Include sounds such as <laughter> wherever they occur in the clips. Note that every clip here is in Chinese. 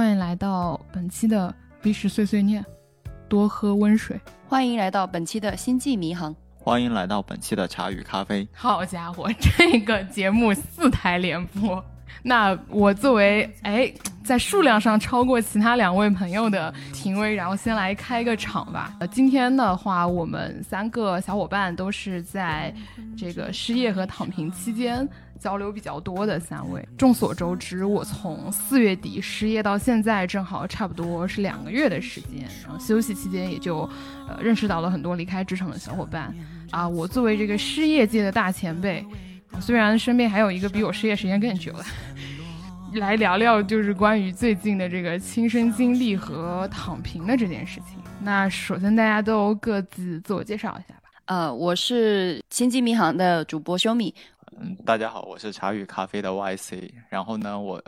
欢迎来到本期的 B 时碎碎念，多喝温水。欢迎来到本期的星际迷航。欢迎来到本期的茶与咖啡。好家伙，这个节目四台联播。那我作为哎，在数量上超过其他两位朋友的廷威，然后先来开个场吧。呃，今天的话，我们三个小伙伴都是在这个失业和躺平期间交流比较多的三位。众所周知，我从四月底失业到现在，正好差不多是两个月的时间。然后休息期间，也就呃认识到了很多离开职场的小伙伴。啊，我作为这个失业界的大前辈。虽然身边还有一个比我失业时间更久的，来聊聊就是关于最近的这个亲身经历和躺平的这件事情。那首先大家都各自自我介绍一下吧。呃，我是星际迷航的主播修米。嗯，大家好，我是茶与咖啡的 YC。然后呢，我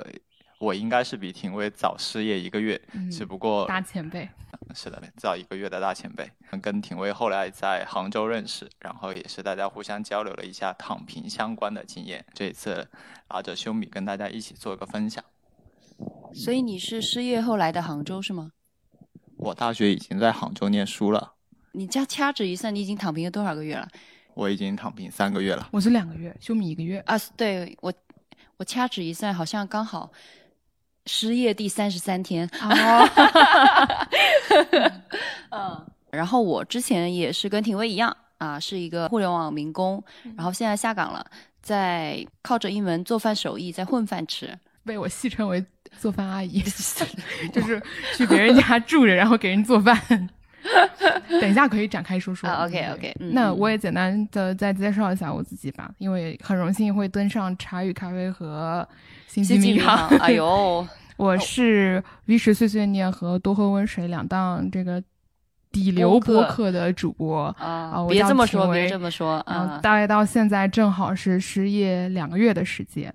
我应该是比廷威早失业一个月，只不过大前辈。<laughs> 是的，早一个月的大前辈，跟廷威后来在杭州认识，然后也是大家互相交流了一下躺平相关的经验。这一次拉着修米跟大家一起做个分享。所以你是失业后来的杭州是吗？我大学已经在杭州念书了。你这掐指一算，你已经躺平了多少个月了？我已经躺平三个月了。我是两个月，休米一个月啊。对我，我掐指一算，好像刚好。失业第三十三天，<laughs> 嗯，然后我之前也是跟廷威一样啊，是一个互联网民工，然后现在下岗了，在靠着一门做饭手艺在混饭吃，被我戏称为做饭阿姨，<laughs> <laughs> 就是去别人家住着，然后给人做饭。<laughs> 等一下可以展开说说。OK OK，那我也简单的再介绍一下我自己吧，因为很荣幸会登上茶语咖啡和。星际迷航，哎呦，<laughs> 我是 V 十碎碎念和多喝温水两档这个底流播客的主播。啊，别这么说，别这么说啊，大概到现在正好是失业两个月的时间，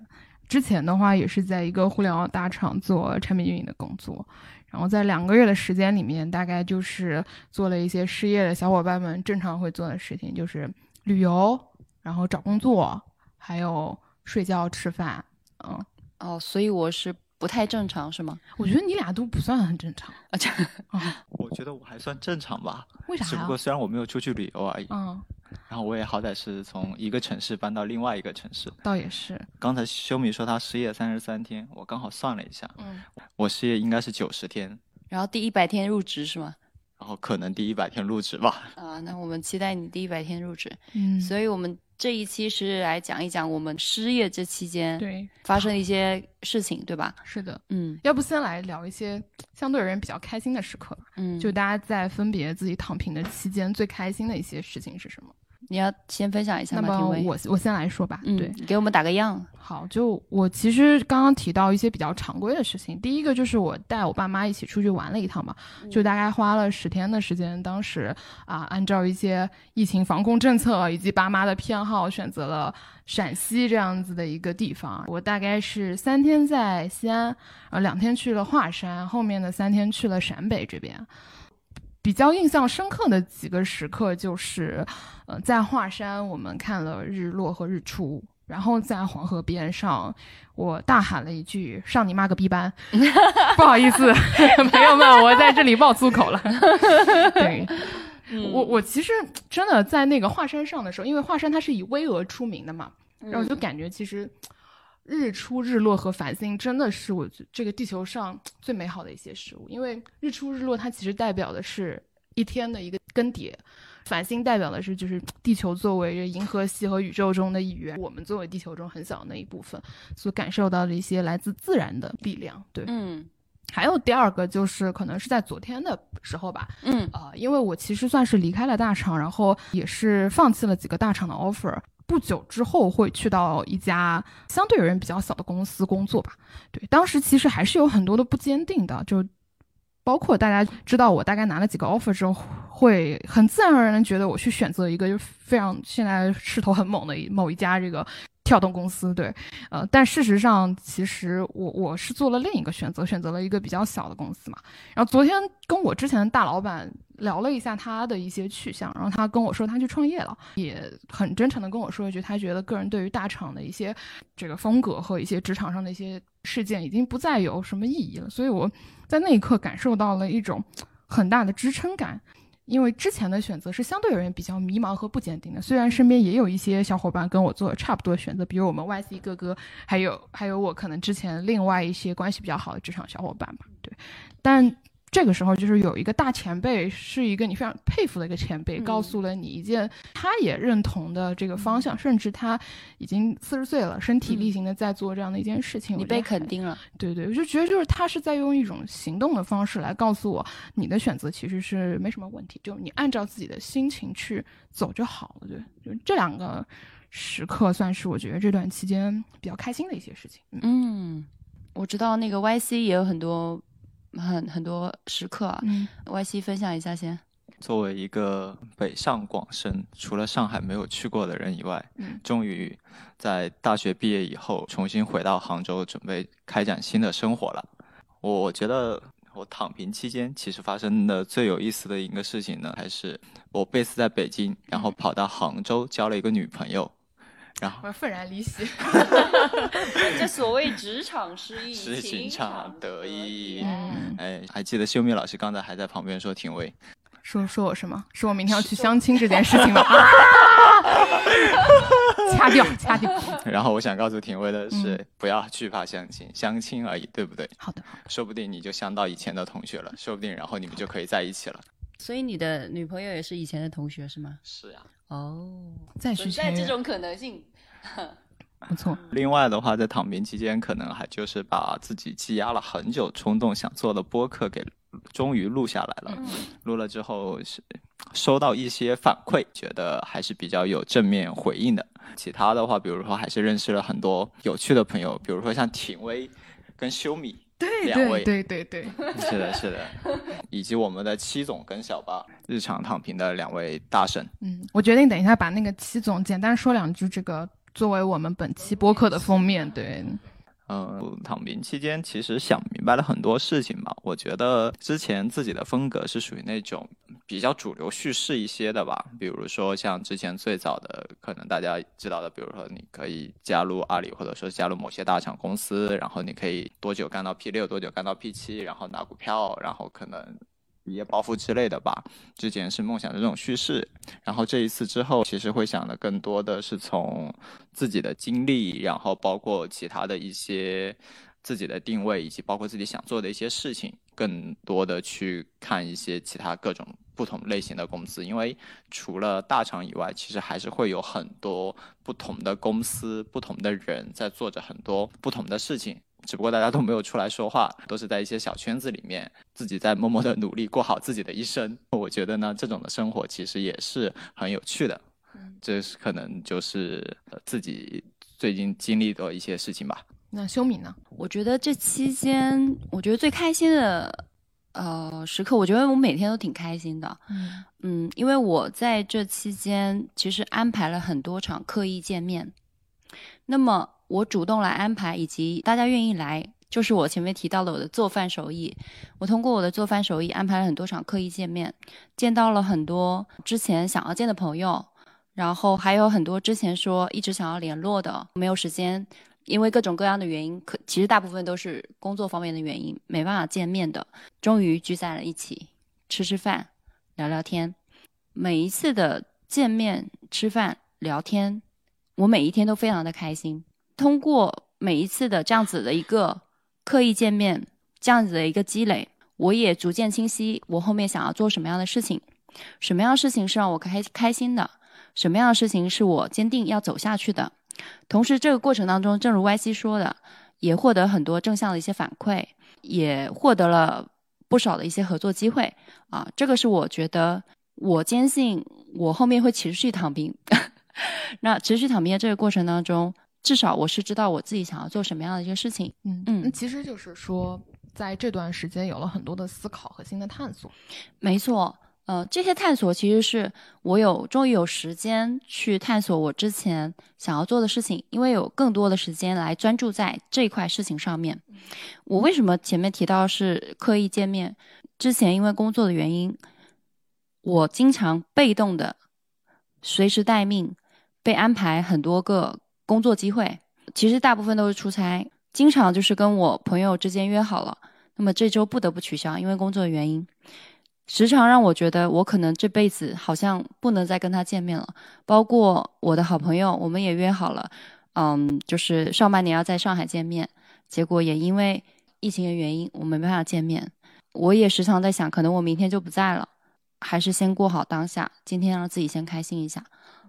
之前的话也是在一个互联网大厂做产品运营的工作，然后在两个月的时间里面，大概就是做了一些失业的小伙伴们正常会做的事情，就是旅游，然后找工作，还有睡觉、吃饭，嗯。哦，所以我是不太正常，是吗？我觉得你俩都不算很正常啊，这啊，<laughs> 我觉得我还算正常吧。为啥？只不过虽然我没有出去旅游而已。嗯。然后我也好歹是从一个城市搬到另外一个城市。倒也是。刚才修米说他失业三十三天，我刚好算了一下，嗯，我失业应该是九十天。然后第一百天入职是吗？然后可能第一百天入职吧。啊，那我们期待你第一百天入职。嗯。所以我们。这一期是来讲一讲我们失业这期间对发生一些事情，对吧？是的，嗯，要不先来聊一些相对而言比较开心的时刻，嗯，就大家在分别自己躺平的期间最开心的一些事情是什么？你要先分享一下吗？那么我我先来说吧。对，给我们打个样。好，就我其实刚刚提到一些比较常规的事情。第一个就是我带我爸妈一起出去玩了一趟嘛，就大概花了十天的时间。当时啊，按照一些疫情防控政策以及爸妈的偏好，选择了陕西这样子的一个地方。我大概是三天在西安，呃，两天去了华山，后面的三天去了陕北这边。比较印象深刻的几个时刻就是，呃，在华山我们看了日落和日出，然后在黄河边上，我大喊了一句“上你妈个逼班 <laughs> ”，不好意思，朋友们，我在这里爆粗口了。对，<laughs> 我我其实真的在那个华山上的时候，因为华山它是以巍峨出名的嘛，然后就感觉其实。日出、日落和繁星真的是我这个地球上最美好的一些事物，因为日出、日落它其实代表的是一天的一个更迭，繁星代表的是就是地球作为银河系和宇宙中的一员，我们作为地球中很小的那一部分所感受到的一些来自自然的力量。对，嗯，还有第二个就是可能是在昨天的时候吧，嗯啊，因为我其实算是离开了大厂，然后也是放弃了几个大厂的 offer。不久之后会去到一家相对而言比较小的公司工作吧。对，当时其实还是有很多的不坚定的，就包括大家知道我大概拿了几个 offer 之后，会很自然而然的觉得我去选择一个就非常现在势头很猛的某一家这个跳动公司，对，呃，但事实上，其实我我是做了另一个选择，选择了一个比较小的公司嘛。然后昨天跟我之前的大老板聊了一下他的一些去向，然后他跟我说他去创业了，也很真诚的跟我说一句，他觉得个人对于大厂的一些这个风格和一些职场上的一些事件已经不再有什么意义了。所以我在那一刻感受到了一种很大的支撑感。因为之前的选择是相对而言比较迷茫和不坚定的，虽然身边也有一些小伙伴跟我做差不多的选择，比如我们 YC 哥哥，还有还有我可能之前另外一些关系比较好的职场小伙伴吧，对，但。这个时候，就是有一个大前辈，是一个你非常佩服的一个前辈，告诉了你一件他也认同的这个方向，甚至他已经四十岁了，身体力行的在做这样的一件事情，你被肯定了。对对，我就觉得就是他是在用一种行动的方式来告诉我，你的选择其实是没什么问题，就你按照自己的心情去走就好了。对，就这两个时刻，算是我觉得这段期间比较开心的一些事情。嗯，我知道那个 YC 也有很多。很很多时刻啊，嗯，Y C 分享一下先。作为一个北上广深除了上海没有去过的人以外，嗯，终于在大学毕业以后重新回到杭州，准备开展新的生活了。我觉得我躺平期间，其实发生的最有意思的一个事情呢，还是我 base 在北京，然后跑到杭州交了一个女朋友。然后我愤然离席。<laughs> 这所谓职场失意，是情场得意。嗯，哎，还记得秀敏老师刚才还在旁边说廷威，说说我什么？说我明天要去相亲这件事情吗？<laughs> <laughs> 掐掉，掐掉。然后我想告诉廷威的是，不要惧怕相亲，相亲而已，对不对？好的，说不定你就相到以前的同学了，说不定然后你们就可以在一起了。所以你的女朋友也是以前的同学是吗？是呀。哦，在存在这种可能性，<laughs> 不错。另外的话，在躺平期间，可能还就是把自己积压了很久、冲动想做的播客给终于录下来了。录了之后是收到一些反馈，觉得还是比较有正面回应的。其他的话，比如说还是认识了很多有趣的朋友，比如说像廷威跟修米。对对对对对，<laughs> 是的，是的，以及我们的七总跟小八日常躺平的两位大神。嗯，我决定等一下把那个七总简单说两句，这个作为我们本期播客的封面。对。嗯，躺平期间其实想明白了很多事情吧。我觉得之前自己的风格是属于那种比较主流叙事一些的吧。比如说像之前最早的，可能大家知道的，比如说你可以加入阿里，或者说加入某些大厂公司，然后你可以多久干到 P 六，多久干到 P 七，然后拿股票，然后可能。一夜暴富之类的吧，之前是梦想的这种叙事，然后这一次之后，其实会想的更多的是从自己的经历，然后包括其他的一些自己的定位，以及包括自己想做的一些事情，更多的去看一些其他各种不同类型的公司，因为除了大厂以外，其实还是会有很多不同的公司、不同的人在做着很多不同的事情。只不过大家都没有出来说话，都是在一些小圈子里面，自己在默默的努力过好自己的一生。我觉得呢，这种的生活其实也是很有趣的。这是可能就是自己最近经历的一些事情吧。那修敏呢？我觉得这期间，我觉得最开心的呃时刻，我觉得我每天都挺开心的。嗯嗯，因为我在这期间其实安排了很多场刻意见面，那么。我主动来安排，以及大家愿意来，就是我前面提到了我的做饭手艺。我通过我的做饭手艺安排了很多场刻意见面，见到了很多之前想要见的朋友，然后还有很多之前说一直想要联络的，没有时间，因为各种各样的原因，可其实大部分都是工作方面的原因，没办法见面的，终于聚在了一起，吃吃饭，聊聊天。每一次的见面、吃饭、聊天，我每一天都非常的开心。通过每一次的这样子的一个刻意见面，这样子的一个积累，我也逐渐清晰我后面想要做什么样的事情，什么样的事情是让我开开心的，什么样的事情是我坚定要走下去的。同时，这个过程当中，正如 Y C 说的，也获得很多正向的一些反馈，也获得了不少的一些合作机会啊。这个是我觉得，我坚信我后面会持续躺平。<laughs> 那持续躺平的这个过程当中。至少我是知道我自己想要做什么样的一个事情，嗯嗯，其实就是说，在这段时间有了很多的思考和新的探索。没错，呃，这些探索其实是我有终于有时间去探索我之前想要做的事情，因为有更多的时间来专注在这一块事情上面。我为什么前面提到是刻意见面？之前因为工作的原因，我经常被动的随时待命，被安排很多个工作机会，其实大部分都是出差，经常就是跟我朋友之间约好了，那么这周不得不取消，因为工作的原因。时常让我觉得，我可能这辈子好像不能再跟他见面了。包括我的好朋友，我们也约好了，嗯，就是上半年要在上海见面。结果也因为疫情的原因，我没办法见面。我也时常在想，可能我明天就不在了，还是先过好当下，今天让自己先开心一下。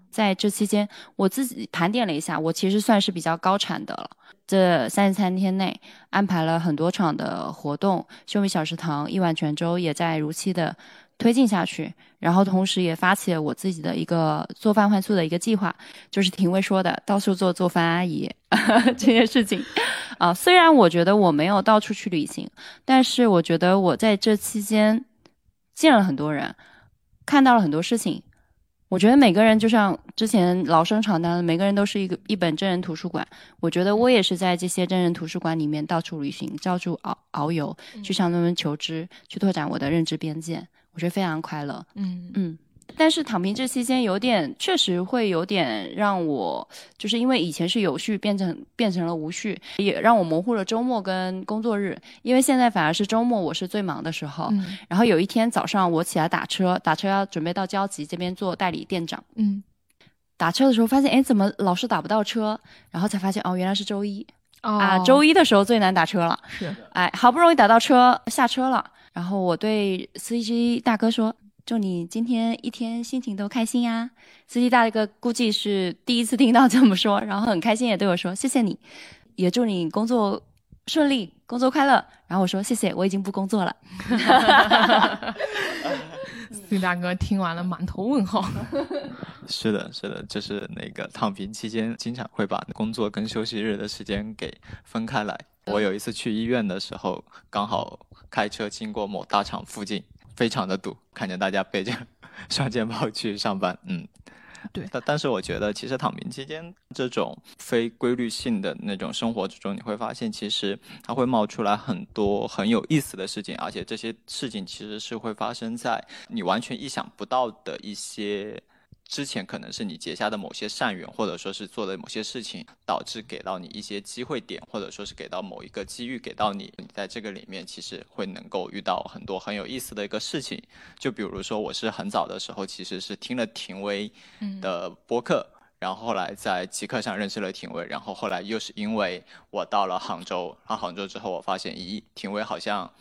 在这期间，我自己盘点了一下，我其实算是比较高产的了。这三十三天内安排了很多场的活动，秀米小食堂、一碗泉州也在如期的推进下去。然后同时也发起了我自己的一个做饭换宿的一个计划，就是廷薇说的到处做做饭阿姨 <laughs> 这件事情。啊，虽然我觉得我没有到处去旅行，但是我觉得我在这期间见了很多人，看到了很多事情。我觉得每个人就像之前老生常谈的，每个人都是一个一本真人图书馆。我觉得我也是在这些真人图书馆里面到处旅行，到处遨遨游，去向他们求知，去拓展我的认知边界。我觉得非常快乐。嗯嗯。但是躺平这期间有点，确实会有点让我，就是因为以前是有序变成变成了无序，也让我模糊了周末跟工作日。因为现在反而是周末我是最忙的时候。然后有一天早上我起来打车，打车要准备到交集这边做代理店长。嗯，打车的时候发现，哎，怎么老是打不到车？然后才发现，哦，原来是周一。啊，周一的时候最难打车了。是，哎，好不容易打到车，下车了。然后我对司机大哥说。祝你今天一天心情都开心呀！司机大哥估计是第一次听到这么说，然后很开心也对我说谢谢你，也祝你工作顺利，工作快乐。然后我说谢谢，我已经不工作了。<laughs> 司机大哥听完了满头问号。<laughs> 是的，是的，就是那个躺平期间，经常会把工作跟休息日的时间给分开来。我有一次去医院的时候，刚好开车经过某大厂附近。非常的堵，看见大家背着 <laughs> 双肩包去上班，嗯，对。但但是我觉得，其实躺平期间这种非规律性的那种生活之中，你会发现，其实它会冒出来很多很有意思的事情，而且这些事情其实是会发生在你完全意想不到的一些。之前可能是你结下的某些善缘，或者说是做的某些事情，导致给到你一些机会点，或者说是给到某一个机遇给到你。你在这个里面其实会能够遇到很多很有意思的一个事情。就比如说，我是很早的时候其实是听了庭威的播客，然后后来在极客上认识了廷威，然后后来又是因为我到了杭州，到杭州之后我发现，咦，廷威好像。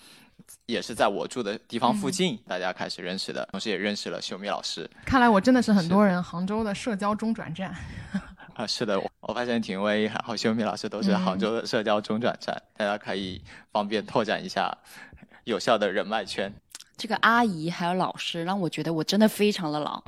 也是在我住的地方附近，大家开始认识的，同时也认识了秀米老师。看来我真的是很多人杭州的社交中转站。<laughs> 啊，是的，我发现廷威还有秀米老师都是杭州的社交中转站，大家可以方便拓展一下有效的人脉圈。这个阿姨还有老师，让我觉得我真的非常的老。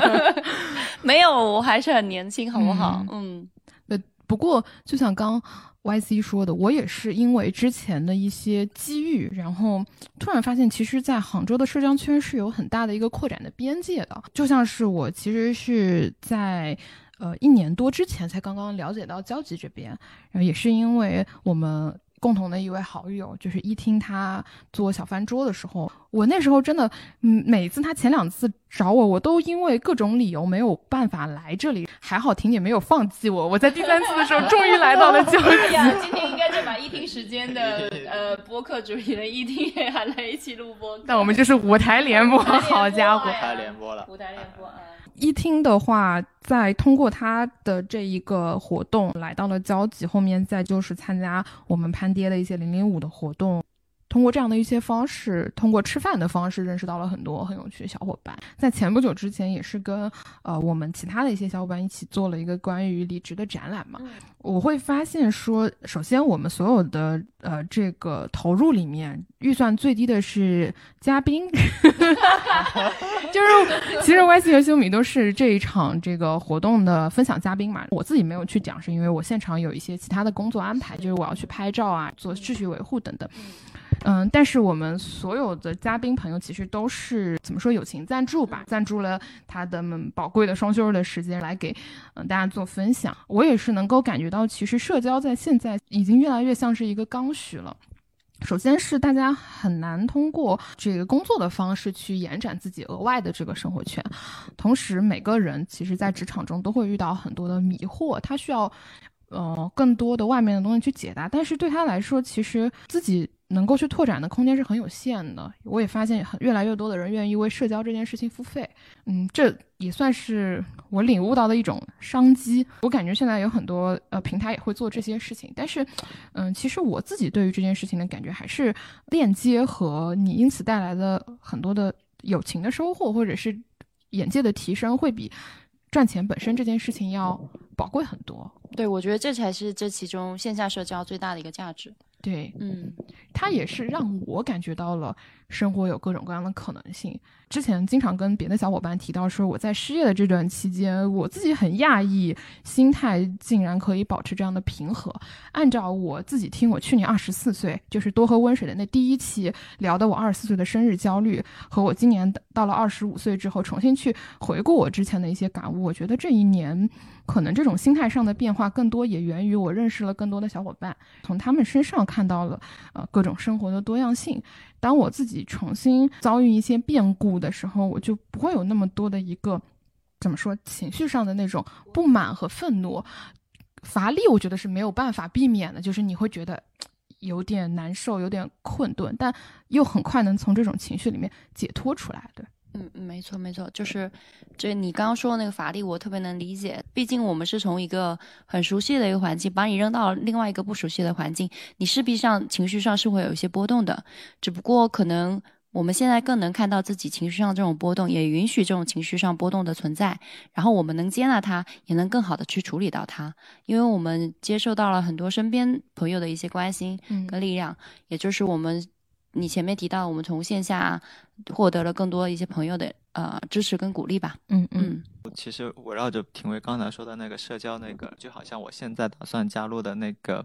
<laughs> 没有，我还是很年轻，好不好？嗯。呃，不过就像刚。Y.C 说的，我也是因为之前的一些机遇，然后突然发现，其实，在杭州的社交圈是有很大的一个扩展的边界的。就像是我其实是在呃一年多之前才刚刚了解到交集这边，然后也是因为我们。共同的一位好友，就是一听他做小饭桌的时候，我那时候真的，嗯，每次他前两次找我，我都因为各种理由没有办法来这里。还好婷姐没有放弃我，我在第三次的时候终于来到了交集。<laughs> <laughs> 今天应该就把一听时间的呃播客主持人一听也喊来一起录播。那我们就是舞台联播，好家伙，舞台联播了，舞台联播啊。一听的话，在通过他的这一个活动来到了交集，后面再就是参加我们潘爹的一些零零五的活动。通过这样的一些方式，通过吃饭的方式，认识到了很多很有趣的小伙伴。在前不久之前，也是跟呃我们其他的一些小伙伴一起做了一个关于离职的展览嘛。我会发现说，首先我们所有的呃这个投入里面，预算最低的是嘉宾，<laughs> 就是其实 Y C 和修米都是这一场这个活动的分享嘉宾嘛。我自己没有去讲，是因为我现场有一些其他的工作安排，就是我要去拍照啊，做秩序维护等等。嗯，嗯但是我们所有的嘉宾朋友其实都是怎么说友情赞助吧，赞助了他的们宝贵的双休日的时间来给嗯大家做分享。我也是能够感觉到，其实社交在现在已经越来越像是一个刚需了。首先是大家很难通过这个工作的方式去延展自己额外的这个生活圈，同时每个人其实在职场中都会遇到很多的迷惑，他需要。呃，更多的外面的东西去解答，但是对他来说，其实自己能够去拓展的空间是很有限的。我也发现，很越来越多的人愿意为社交这件事情付费。嗯，这也算是我领悟到的一种商机。我感觉现在有很多呃平台也会做这些事情，但是，嗯，其实我自己对于这件事情的感觉还是链接和你因此带来的很多的友情的收获，或者是眼界的提升，会比赚钱本身这件事情要宝贵很多。对，我觉得这才是这其中线下社交最大的一个价值。对，嗯，它也是让我感觉到了生活有各种各样的可能性。之前经常跟别的小伙伴提到说，我在失业的这段期间，我自己很讶异，心态竟然可以保持这样的平和。按照我自己听我去年二十四岁，就是多喝温水的那第一期聊的我二十四岁的生日焦虑，和我今年到了二十五岁之后重新去回顾我之前的一些感悟，我觉得这一年可能这种心态上的变化更多也源于我认识了更多的小伙伴，从他们身上看到了呃各种生活的多样性。当我自己重新遭遇一些变故的时候，我就不会有那么多的一个怎么说情绪上的那种不满和愤怒、乏力。我觉得是没有办法避免的，就是你会觉得有点难受、有点困顿，但又很快能从这种情绪里面解脱出来。对。嗯，没错没错，就是，这你刚刚说的那个法力，我特别能理解。毕竟我们是从一个很熟悉的一个环境，把你扔到另外一个不熟悉的环境，你势必上情绪上是会有一些波动的。只不过可能我们现在更能看到自己情绪上这种波动，也允许这种情绪上波动的存在，然后我们能接纳它，也能更好的去处理到它，因为我们接受到了很多身边朋友的一些关心跟力量，也就是我们。你前面提到，我们从线下获得了更多一些朋友的呃支持跟鼓励吧。嗯嗯。其实围绕着廷威刚才说的那个社交那个，就好像我现在打算加入的那个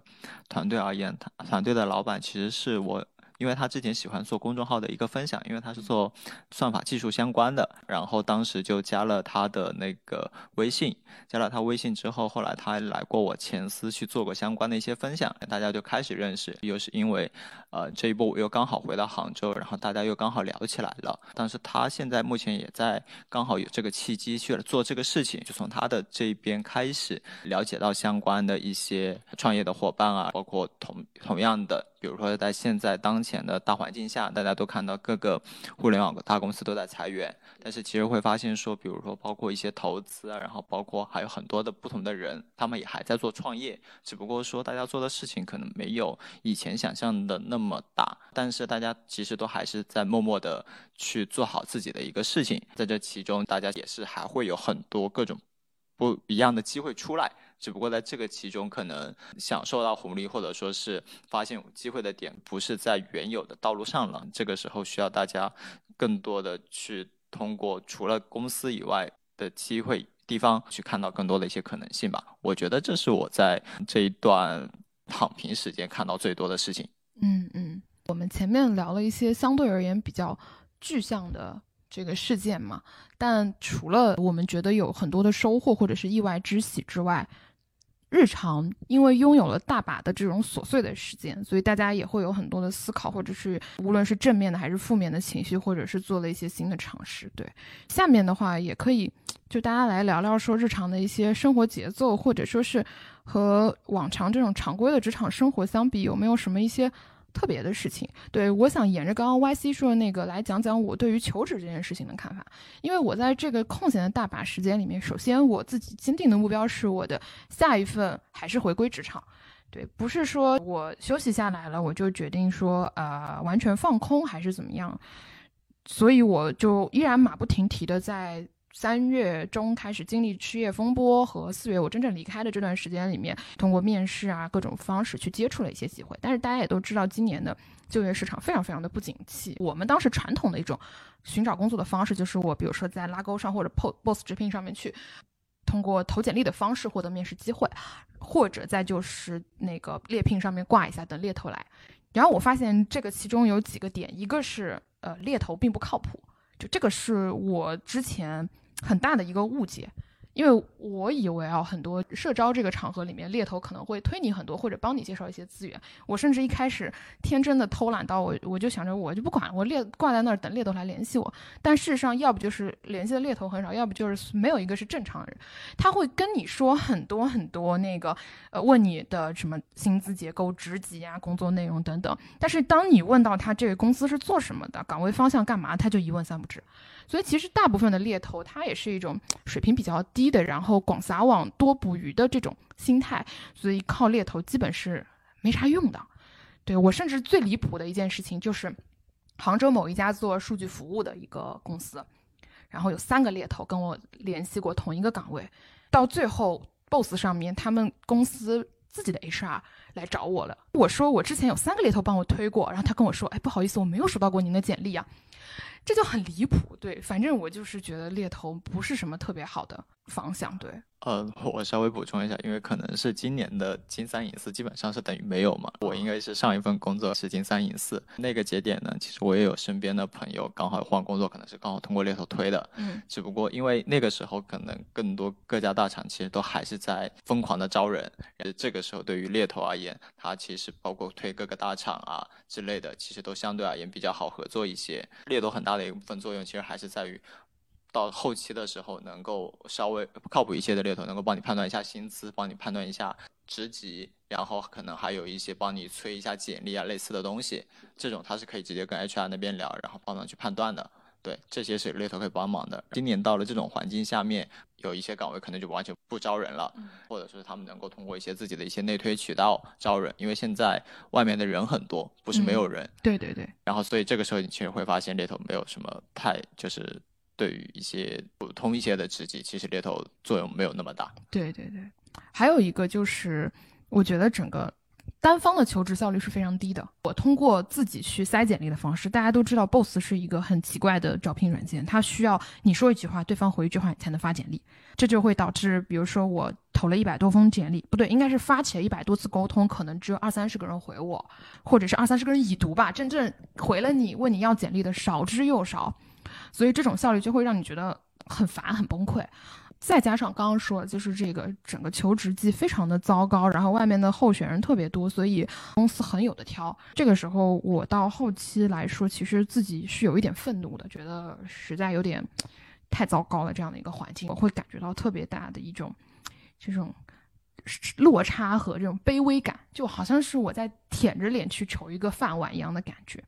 团队而言，团团队的老板其实是我。因为他之前喜欢做公众号的一个分享，因为他是做算法技术相关的，然后当时就加了他的那个微信，加了他微信之后，后来他来过我前司去做过相关的一些分享，大家就开始认识。又是因为，呃，这一波我又刚好回到杭州，然后大家又刚好聊起来了。但是他现在目前也在刚好有这个契机去了做这个事情，就从他的这边开始了解到相关的一些创业的伙伴啊，包括同同样的。比如说，在现在当前的大环境下，大家都看到各个互联网大公司都在裁员，但是其实会发现说，比如说包括一些投资啊，然后包括还有很多的不同的人，他们也还在做创业，只不过说大家做的事情可能没有以前想象的那么大，但是大家其实都还是在默默的去做好自己的一个事情，在这其中，大家也是还会有很多各种不一样的机会出来。只不过在这个其中，可能享受到红利或者说是发现机会的点，不是在原有的道路上了。这个时候需要大家更多的去通过除了公司以外的机会地方去看到更多的一些可能性吧。我觉得这是我在这一段躺平时间看到最多的事情。嗯嗯，我们前面聊了一些相对而言比较具象的这个事件嘛，但除了我们觉得有很多的收获或者是意外之喜之外，日常因为拥有了大把的这种琐碎的时间，所以大家也会有很多的思考，或者是无论是正面的还是负面的情绪，或者是做了一些新的尝试。对，下面的话也可以就大家来聊聊说日常的一些生活节奏，或者说是和往常这种常规的职场生活相比，有没有什么一些。特别的事情，对我想沿着刚刚 Y C 说的那个来讲讲我对于求职这件事情的看法。因为我在这个空闲的大把时间里面，首先我自己坚定的目标是我的下一份还是回归职场，对，不是说我休息下来了我就决定说呃完全放空还是怎么样，所以我就依然马不停蹄的在。三月中开始经历失业风波，和四月我真正离开的这段时间里面，通过面试啊各种方式去接触了一些机会。但是大家也都知道，今年的就业市场非常非常的不景气。我们当时传统的一种寻找工作的方式，就是我比如说在拉钩上或者 Boss 直聘上面去通过投简历的方式获得面试机会，或者再就是那个猎聘上面挂一下等猎头来。然后我发现这个其中有几个点，一个是呃猎头并不靠谱，就这个是我之前很大的一个误解。因为我以为啊，很多社招这个场合里面，猎头可能会推你很多，或者帮你介绍一些资源。我甚至一开始天真的偷懒到我，我就想着我就不管，我猎挂在那儿等猎头来联系我。但事实上，要不就是联系的猎头很少，要不就是没有一个是正常人。他会跟你说很多很多那个，呃，问你的什么薪资结构、职级啊、工作内容等等。但是当你问到他这个公司是做什么的，岗位方向干嘛，他就一问三不知。所以其实大部分的猎头，他也是一种水平比较低的，然后广撒网多捕鱼的这种心态，所以靠猎头基本是没啥用的。对我甚至最离谱的一件事情就是，杭州某一家做数据服务的一个公司，然后有三个猎头跟我联系过同一个岗位，到最后 BOSS 上面他们公司自己的 HR 来找我了，我说我之前有三个猎头帮我推过，然后他跟我说，哎，不好意思，我没有收到过您的简历啊。这就很离谱，对，反正我就是觉得猎头不是什么特别好的方向，对。呃，我稍微补充一下，因为可能是今年的金三银四基本上是等于没有嘛。我应该是上一份工作是金三银四那个节点呢，其实我也有身边的朋友刚好换工作，可能是刚好通过猎头推的。嗯。只不过因为那个时候可能更多各家大厂其实都还是在疯狂的招人，这个时候对于猎头而言，它其实包括推各个大厂啊之类的，其实都相对而言比较好合作一些。猎头很大的一部分作用其实还是在于。到后期的时候，能够稍微靠谱一些的猎头，能够帮你判断一下薪资，帮你判断一下职级，然后可能还有一些帮你催一下简历啊类似的东西，这种他是可以直接跟 HR 那边聊，然后帮忙去判断的。对，这些是猎头可以帮忙的。今年到了这种环境下面，有一些岗位可能就完全不招人了，或者是他们能够通过一些自己的一些内推渠道招人，因为现在外面的人很多，不是没有人。对对对。然后所以这个时候你其实会发现猎头没有什么太就是。对于一些普通一些的职级，其实猎头作用没有那么大。对对对，还有一个就是，我觉得整个单方的求职效率是非常低的。我通过自己去筛简历的方式，大家都知道，Boss 是一个很奇怪的招聘软件，它需要你说一句话，对方回一句话，你才能发简历。这就会导致，比如说我投了一百多封简历，不对，应该是发起了一百多次沟通，可能只有二三十个人回我，或者是二三十个人已读吧，真正回了你问你要简历的少之又少。所以这种效率就会让你觉得很烦、很崩溃，再加上刚刚说，就是这个整个求职季非常的糟糕，然后外面的候选人特别多，所以公司很有的挑。这个时候，我到后期来说，其实自己是有一点愤怒的，觉得实在有点太糟糕了这样的一个环境，我会感觉到特别大的一种这种落差和这种卑微感，就好像是我在舔着脸去求一个饭碗一样的感觉。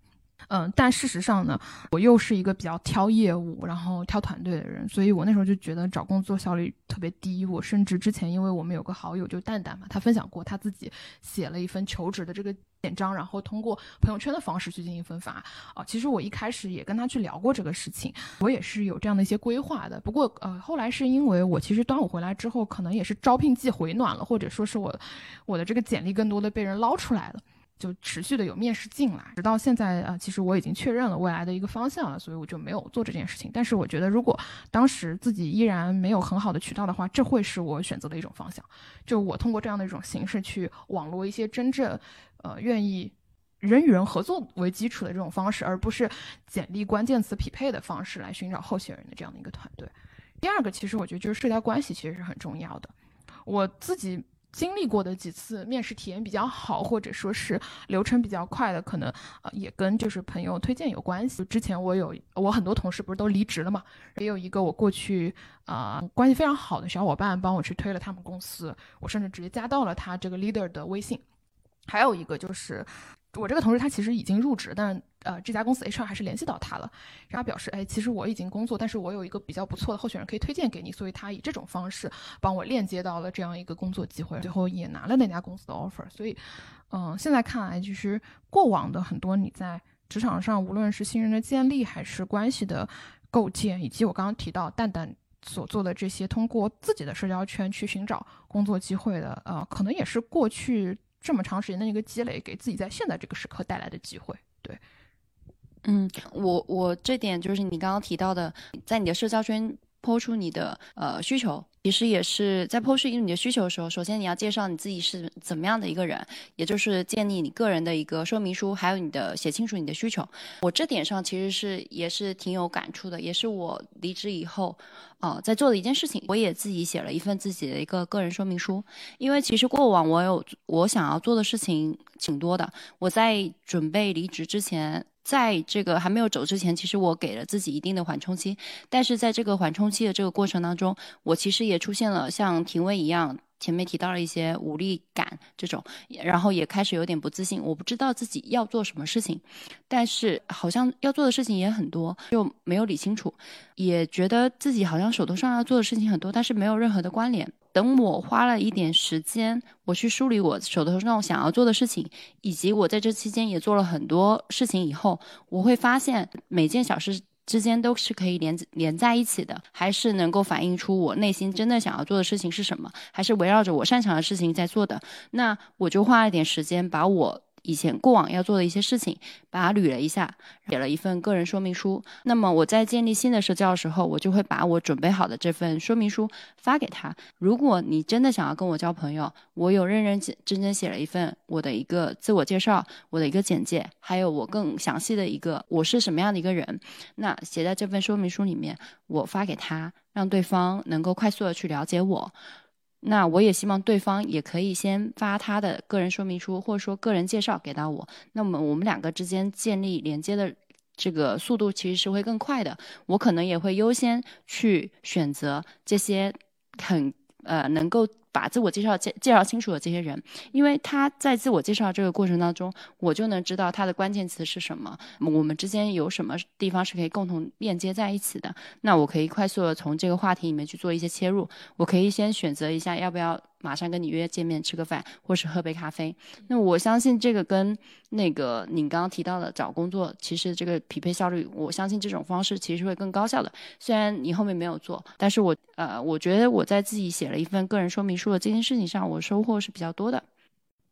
嗯，但事实上呢，我又是一个比较挑业务，然后挑团队的人，所以我那时候就觉得找工作效率特别低。我甚至之前，因为我们有个好友就蛋蛋嘛，他分享过他自己写了一份求职的这个简章，然后通过朋友圈的方式去进行分发。啊，其实我一开始也跟他去聊过这个事情，我也是有这样的一些规划的。不过呃，后来是因为我其实端午回来之后，可能也是招聘季回暖了，或者说是我我的这个简历更多的被人捞出来了。就持续的有面试进来，直到现在啊，其实我已经确认了未来的一个方向了，所以我就没有做这件事情。但是我觉得，如果当时自己依然没有很好的渠道的话，这会是我选择的一种方向。就我通过这样的一种形式去网络一些真正，呃，愿意人与人合作为基础的这种方式，而不是简历关键词匹配的方式来寻找候选人的这样的一个团队。第二个，其实我觉得就是社交关系其实是很重要的。我自己。经历过的几次面试体验比较好，或者说是流程比较快的，可能呃也跟就是朋友推荐有关系。之前我有我很多同事不是都离职了嘛，也有一个我过去啊关系非常好的小伙伴帮我去推了他们公司，我甚至直接加到了他这个 leader 的微信。还有一个就是。我这个同事他其实已经入职，但呃这家公司 HR 还是联系到他了，然后表示，哎，其实我已经工作，但是我有一个比较不错的候选人可以推荐给你，所以他以这种方式帮我链接到了这样一个工作机会，最后也拿了那家公司的 offer。所以，嗯，现在看来，其实过往的很多你在职场上，无论是信任的建立，还是关系的构建，以及我刚刚提到蛋蛋所做的这些，通过自己的社交圈去寻找工作机会的，呃，可能也是过去。这么长时间的一个积累，给自己在现在这个时刻带来的机会，对，嗯，我我这点就是你刚刚提到的，在你的社交圈抛出你的呃需求，其实也是在剖析你的需求的时候，首先你要介绍你自己是怎么样的一个人，也就是建立你个人的一个说明书，还有你的写清楚你的需求。我这点上其实是也是挺有感触的，也是我离职以后，呃，在做的一件事情。我也自己写了一份自己的一个个人说明书，因为其实过往我有我想要做的事情挺多的。我在准备离职之前。在这个还没有走之前，其实我给了自己一定的缓冲期。但是在这个缓冲期的这个过程当中，我其实也出现了像廷威一样，前面提到了一些无力感这种，然后也开始有点不自信。我不知道自己要做什么事情，但是好像要做的事情也很多，就没有理清楚，也觉得自己好像手头上要做的事情很多，但是没有任何的关联。等我花了一点时间，我去梳理我手头上想要做的事情，以及我在这期间也做了很多事情以后，我会发现每件小事之间都是可以连连在一起的，还是能够反映出我内心真的想要做的事情是什么，还是围绕着我擅长的事情在做的。那我就花了一点时间把我。以前过往要做的一些事情，把它捋了一下，写了一份个人说明书。那么我在建立新的社交的时候，我就会把我准备好的这份说明书发给他。如果你真的想要跟我交朋友，我有认认真真写了一份我的一个自我介绍，我的一个简介，还有我更详细的一个我是什么样的一个人，那写在这份说明书里面，我发给他，让对方能够快速的去了解我。那我也希望对方也可以先发他的个人说明书，或者说个人介绍给到我。那么我们两个之间建立连接的这个速度其实是会更快的。我可能也会优先去选择这些很呃能够。把自我介绍介介绍清楚的这些人，因为他在自我介绍这个过程当中，我就能知道他的关键词是什么，我们之间有什么地方是可以共同链接在一起的。那我可以快速的从这个话题里面去做一些切入，我可以先选择一下要不要。马上跟你约见面吃个饭，或是喝杯咖啡。那我相信这个跟那个你刚刚提到的找工作，其实这个匹配效率，我相信这种方式其实会更高效的。虽然你后面没有做，但是我呃，我觉得我在自己写了一份个人说明书做这件事情上，我收获是比较多的。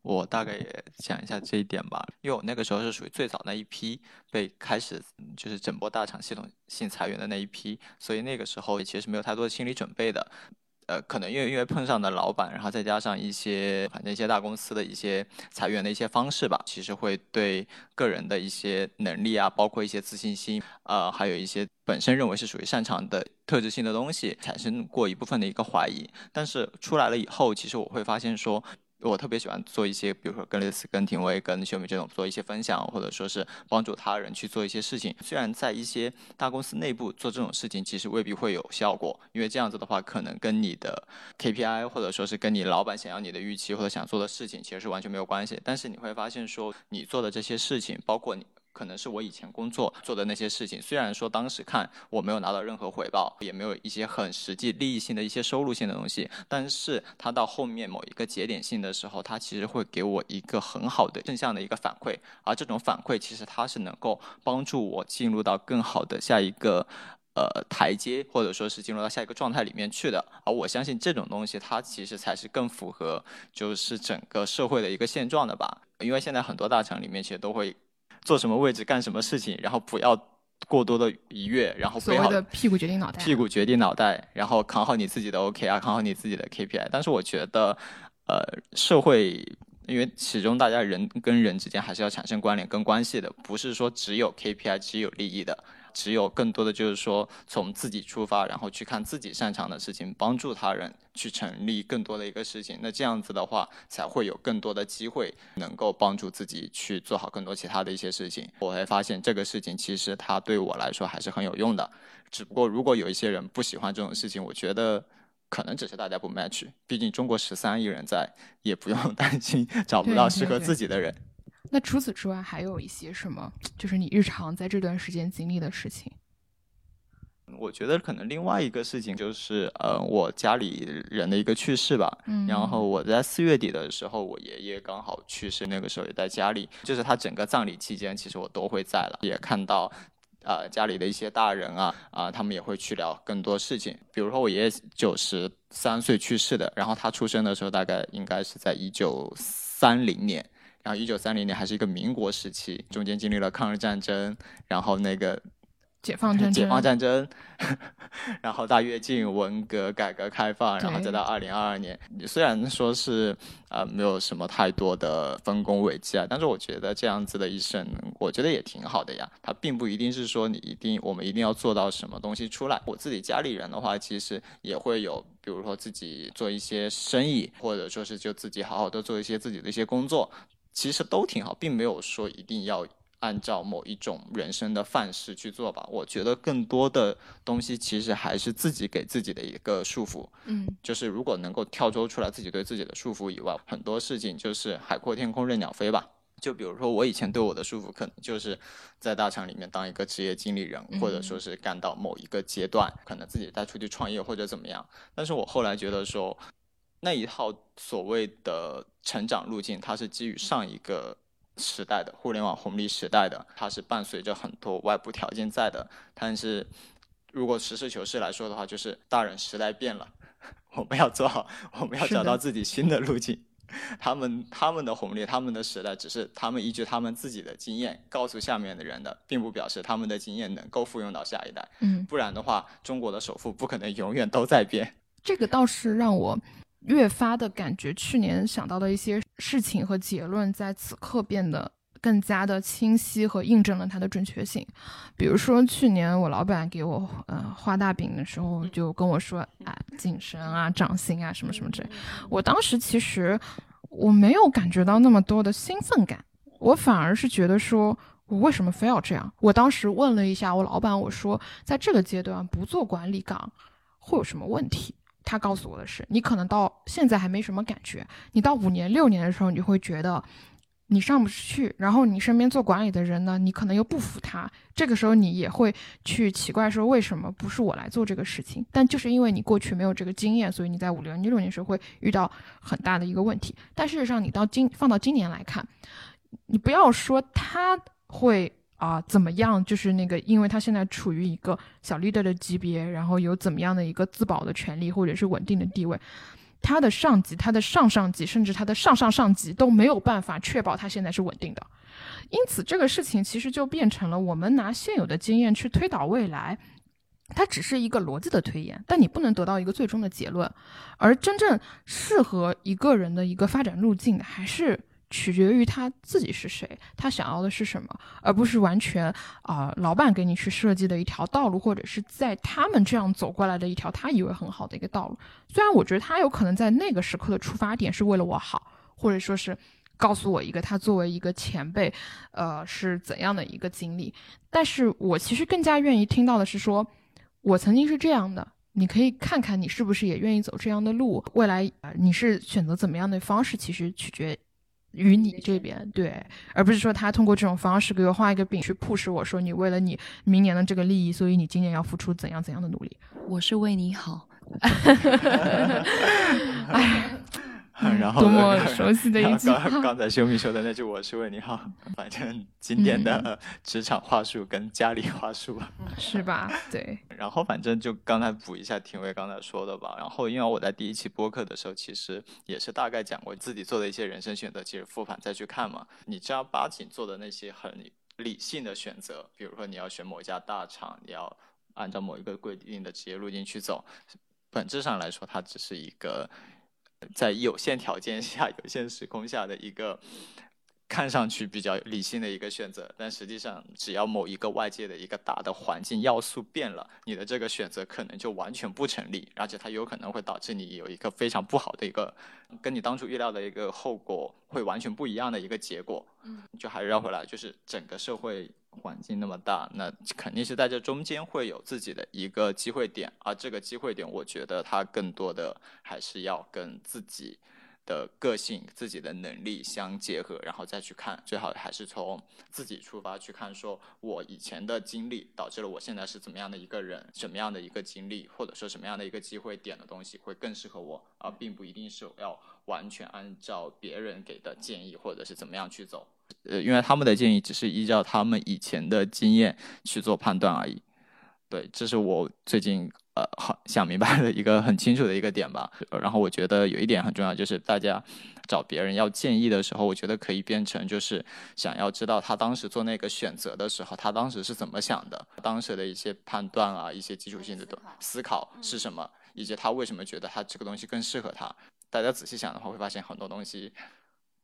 我大概也讲一下这一点吧，因为我那个时候是属于最早那一批被开始就是整波大厂系统性裁员的那一批，所以那个时候也其实没有太多的心理准备的。呃，可能因为因为碰上的老板，然后再加上一些反正一些大公司的一些裁员的一些方式吧，其实会对个人的一些能力啊，包括一些自信心，呃，还有一些本身认为是属于擅长的特质性的东西，产生过一部分的一个怀疑。但是出来了以后，其实我会发现说。我特别喜欢做一些，比如说跟类似、跟廷威、跟秀米这种做一些分享，或者说是帮助他人去做一些事情。虽然在一些大公司内部做这种事情，其实未必会有效果，因为这样子的话，可能跟你的 KPI 或者说是跟你老板想要你的预期或者想做的事情，其实是完全没有关系。但是你会发现，说你做的这些事情，包括你。可能是我以前工作做的那些事情，虽然说当时看我没有拿到任何回报，也没有一些很实际利益性的一些收入性的东西，但是它到后面某一个节点性的时候，它其实会给我一个很好的正向的一个反馈，而这种反馈其实它是能够帮助我进入到更好的下一个呃台阶，或者说是进入到下一个状态里面去的。而我相信这种东西，它其实才是更符合就是整个社会的一个现状的吧，因为现在很多大厂里面其实都会。做什么位置干什么事情，然后不要过多的愉悦，然后不要的屁股决定脑袋，屁股决定脑袋，然后扛好你自己的 OK 啊，扛好你自己的 KPI。但是我觉得，呃，社会因为始终大家人跟人之间还是要产生关联跟关系的，不是说只有 KPI 只有利益的。只有更多的就是说，从自己出发，然后去看自己擅长的事情，帮助他人去成立更多的一个事情。那这样子的话，才会有更多的机会能够帮助自己去做好更多其他的一些事情。我会发现这个事情其实它对我来说还是很有用的。只不过如果有一些人不喜欢这种事情，我觉得可能只是大家不 match。毕竟中国十三亿人在，也不用 <laughs> 担心找不到适合自己的人。那除此之外，还有一些什么？就是你日常在这段时间经历的事情。我觉得可能另外一个事情就是，呃，我家里人的一个去世吧。嗯。然后我在四月底的时候，我爷爷刚好去世，那个时候也在家里。就是他整个葬礼期间，其实我都会在了，也看到，呃，家里的一些大人啊，啊，他们也会去聊更多事情。比如说我爷爷九十三岁去世的，然后他出生的时候大概应该是在一九三零年。然后一九三零年还是一个民国时期，中间经历了抗日战争，然后那个解放战争，解放战争，<laughs> 然后大跃进、文革、改革开放，然后再到二零二二年。虽然说是呃没有什么太多的丰功伟绩啊，但是我觉得这样子的一生，我觉得也挺好的呀。它并不一定是说你一定我们一定要做到什么东西出来。我自己家里人的话，其实也会有，比如说自己做一些生意，或者说是就自己好好的做一些自己的一些工作，其实都挺好，并没有说一定要。按照某一种人生的范式去做吧，我觉得更多的东西其实还是自己给自己的一个束缚。嗯，就是如果能够跳脱出来自己对自己的束缚以外，很多事情就是海阔天空任鸟飞吧。就比如说我以前对我的束缚，可能就是在大厂里面当一个职业经理人，或者说是干到某一个阶段，可能自己再出去创业或者怎么样。但是我后来觉得说，那一套所谓的成长路径，它是基于上一个。时代的互联网红利时代的，它是伴随着很多外部条件在的。但是，如果实事求是来说的话，就是大人时代变了，<laughs> 我们要做好，我们要找到自己新的路径。他们他们的红利，他们的时代，只是他们依据他们自己的经验告诉下面的人的，并不表示他们的经验能够复用到下一代。嗯，不然的话，中国的首富不可能永远都在变。这个倒是让我。越发的感觉，去年想到的一些事情和结论，在此刻变得更加的清晰和印证了它的准确性。比如说，去年我老板给我呃画大饼的时候，就跟我说啊，谨慎啊，涨薪啊，什么什么之类。我当时其实我没有感觉到那么多的兴奋感，我反而是觉得说，我为什么非要这样？我当时问了一下我老板，我说，在这个阶段不做管理岗会有什么问题？他告诉我的是，你可能到现在还没什么感觉，你到五年六年的时候，你会觉得你上不去，然后你身边做管理的人呢，你可能又不服他，这个时候你也会去奇怪说为什么不是我来做这个事情？但就是因为你过去没有这个经验，所以你在五年六年时候会遇到很大的一个问题。但事实上，你到今放到今年来看，你不要说他会。啊，怎么样？就是那个，因为他现在处于一个小 leader 的级别，然后有怎么样的一个自保的权利，或者是稳定的地位，他的上级、他的上上级，甚至他的上上上级都没有办法确保他现在是稳定的。因此，这个事情其实就变成了我们拿现有的经验去推导未来，它只是一个逻辑的推演，但你不能得到一个最终的结论。而真正适合一个人的一个发展路径，还是。取决于他自己是谁，他想要的是什么，而不是完全啊，老板给你去设计的一条道路，或者是在他们这样走过来的一条他以为很好的一个道路。虽然我觉得他有可能在那个时刻的出发点是为了我好，或者说是告诉我一个他作为一个前辈，呃，是怎样的一个经历，但是我其实更加愿意听到的是说，我曾经是这样的，你可以看看你是不是也愿意走这样的路，未来啊，你是选择怎么样的方式，其实取决。于你这边对，而不是说他通过这种方式给我画一个饼去 push 我说你为了你明年的这个利益，所以你今年要付出怎样怎样的努力。我是为你好。<laughs> 哎。然后多么熟悉的一句话！刚才修米说的那句“我是为你好”，反正经典的职场话术跟家里话术，<laughs> 是吧？对。然后反正就刚才补一下廷伟刚才说的吧。然后因为我在第一期播客的时候，其实也是大概讲过自己做的一些人生选择，其实复盘再去看嘛。你正儿八经做的那些很理性的选择，比如说你要选某一家大厂，你要按照某一个规定的职业路径去走，本质上来说，它只是一个。在有限条件下、有限时空下的一个看上去比较理性的一个选择，但实际上，只要某一个外界的一个大的环境要素变了，你的这个选择可能就完全不成立，而且它有可能会导致你有一个非常不好的一个，跟你当初预料的一个后果会完全不一样的一个结果。嗯，就还是绕回来，就是整个社会。环境那么大，那肯定是在这中间会有自己的一个机会点，而这个机会点，我觉得它更多的还是要跟自己的个性、自己的能力相结合，然后再去看，最好还是从自己出发去看，说我以前的经历导致了我现在是怎么样的一个人，什么样的一个经历，或者说什么样的一个机会点的东西会更适合我，而并不一定是要完全按照别人给的建议或者是怎么样去走。呃，因为他们的建议只是依照他们以前的经验去做判断而已。对，这是我最近呃，好想明白的一个很清楚的一个点吧。然后我觉得有一点很重要，就是大家找别人要建议的时候，我觉得可以变成就是想要知道他当时做那个选择的时候，他当时是怎么想的，当时的一些判断啊，一些基础性的思考是什么，以及他为什么觉得他这个东西更适合他。大家仔细想的话，会发现很多东西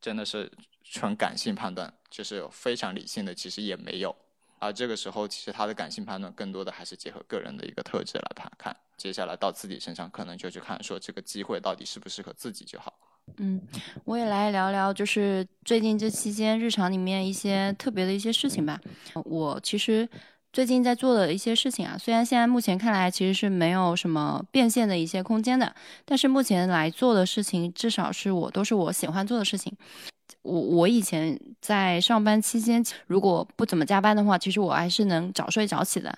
真的是纯感性判断，就是非常理性的，其实也没有。而这个时候，其实他的感性判断更多的还是结合个人的一个特质来判看。接下来到自己身上，可能就去看说这个机会到底适不适合自己就好。嗯，我也来聊聊，就是最近这期间日常里面一些特别的一些事情吧。我其实最近在做的一些事情啊，虽然现在目前看来其实是没有什么变现的一些空间的，但是目前来做的事情，至少是我都是我喜欢做的事情。我我以前在上班期间，如果不怎么加班的话，其实我还是能早睡早起的。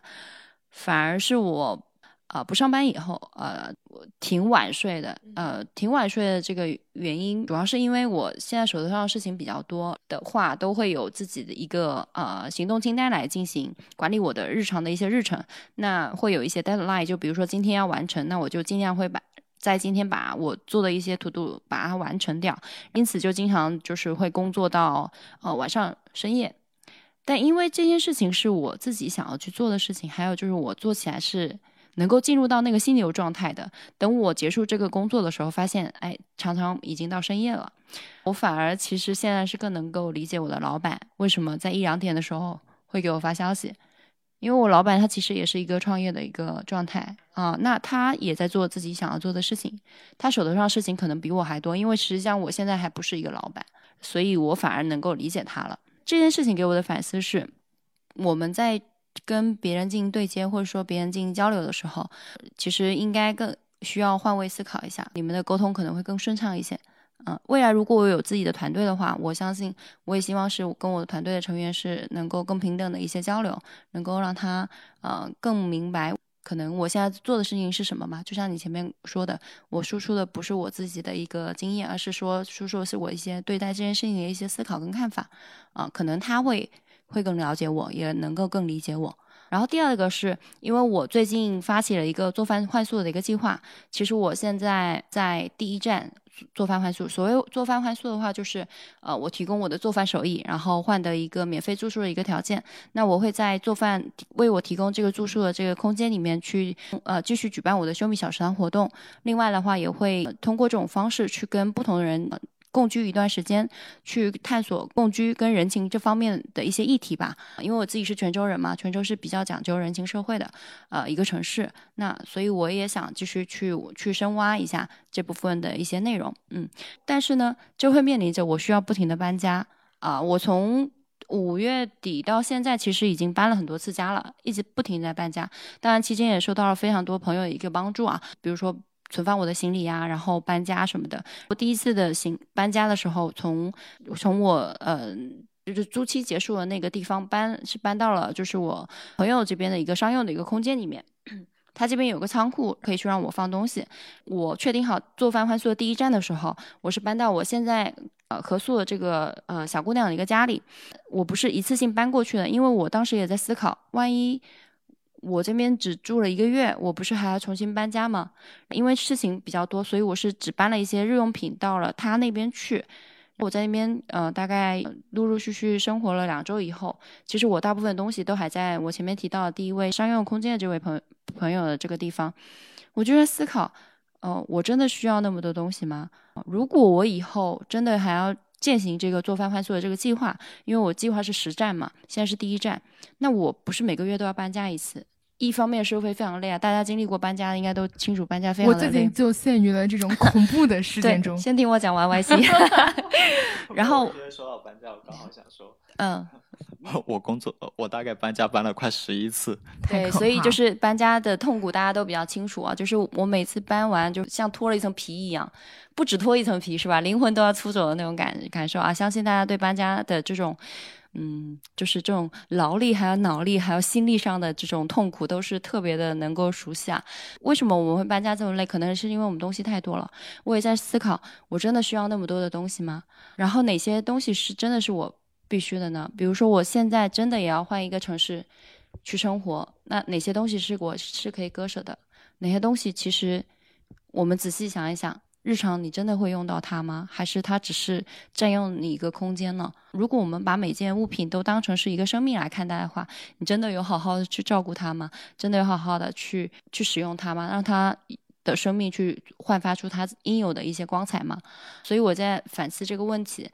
反而是我，啊，不上班以后，呃，我挺晚睡的。呃，挺晚睡的这个原因，主要是因为我现在手头上的事情比较多的话，都会有自己的一个呃行动清单来进行管理我的日常的一些日程。那会有一些 deadline，就比如说今天要完成，那我就尽量会把。在今天把我做的一些 to do 把它完成掉，因此就经常就是会工作到呃晚上深夜。但因为这件事情是我自己想要去做的事情，还有就是我做起来是能够进入到那个心流状态的。等我结束这个工作的时候，发现哎，常常已经到深夜了。我反而其实现在是更能够理解我的老板为什么在一两点的时候会给我发消息。因为我老板他其实也是一个创业的一个状态啊，那他也在做自己想要做的事情，他手头上事情可能比我还多，因为实际上我现在还不是一个老板，所以我反而能够理解他了。这件事情给我的反思是，我们在跟别人进行对接或者说别人进行交流的时候，其实应该更需要换位思考一下，你们的沟通可能会更顺畅一些。嗯，未来如果我有自己的团队的话，我相信我也希望是跟我的团队的成员是能够更平等的一些交流，能够让他呃更明白可能我现在做的事情是什么嘛。就像你前面说的，我输出的不是我自己的一个经验，而是说输出的是我一些对待这件事情的一些思考跟看法啊。可能他会会更了解我，也能够更理解我。然后第二个是因为我最近发起了一个做饭换宿的一个计划，其实我现在在第一站。做饭换宿，所谓做饭换宿的话，就是呃，我提供我的做饭手艺，然后换得一个免费住宿的一个条件。那我会在做饭为我提供这个住宿的这个空间里面去呃继续举办我的修米小食堂活动。另外的话，也会通过这种方式去跟不同的人。共居一段时间，去探索共居跟人情这方面的一些议题吧。因为我自己是泉州人嘛，泉州是比较讲究人情社会的，呃，一个城市。那所以我也想继续去去深挖一下这部分的一些内容。嗯，但是呢，就会面临着我需要不停的搬家啊。我从五月底到现在，其实已经搬了很多次家了，一直不停在搬家。当然，期间也受到了非常多朋友的一个帮助啊，比如说。存放我的行李呀，然后搬家什么的。我第一次的行搬家的时候，从从我呃就是租期结束的那个地方搬，是搬到了就是我朋友这边的一个商用的一个空间里面。他这边有个仓库，可以去让我放东西。我确定好做饭换宿的第一站的时候，我是搬到我现在呃合宿的这个呃小姑娘的一个家里。我不是一次性搬过去的，因为我当时也在思考，万一。我这边只住了一个月，我不是还要重新搬家吗？因为事情比较多，所以我是只搬了一些日用品到了他那边去。我在那边呃，大概陆陆续续生活了两周以后，其实我大部分东西都还在我前面提到的第一位商用空间的这位朋友朋友的这个地方。我就在思考，哦，我真的需要那么多东西吗？如果我以后真的还要践行这个做饭换宿的这个计划，因为我计划是实战嘛，现在是第一站，那我不是每个月都要搬家一次。一方面是会非常累啊，大家经历过搬家应该都清楚，搬家非常累。我最近就陷于了这种恐怖的事件中。先听我讲完 <laughs> Y C，<laughs> 然后说到搬家，我刚好想说，嗯，<laughs> 我工作，我大概搬家搬了快十一次。对，所以就是搬家的痛苦，大家都比较清楚啊。就是我每次搬完，就像脱了一层皮一样，不止脱一层皮是吧？灵魂都要出走的那种感感受啊。相信大家对搬家的这种。嗯，就是这种劳力、还有脑力、还有心力上的这种痛苦，都是特别的能够熟悉啊。为什么我们会搬家这么累？可能是因为我们东西太多了。我也在思考，我真的需要那么多的东西吗？然后哪些东西是真的是我必须的呢？比如说，我现在真的也要换一个城市去生活，那哪些东西是我是可以割舍的？哪些东西其实我们仔细想一想，日常你真的会用到它吗？还是它只是占用你一个空间呢？如果我们把每件物品都当成是一个生命来看待的话，你真的有好好的去照顾它吗？真的有好好的去去使用它吗？让它的生命去焕发出它应有的一些光彩吗？所以我在反思这个问题。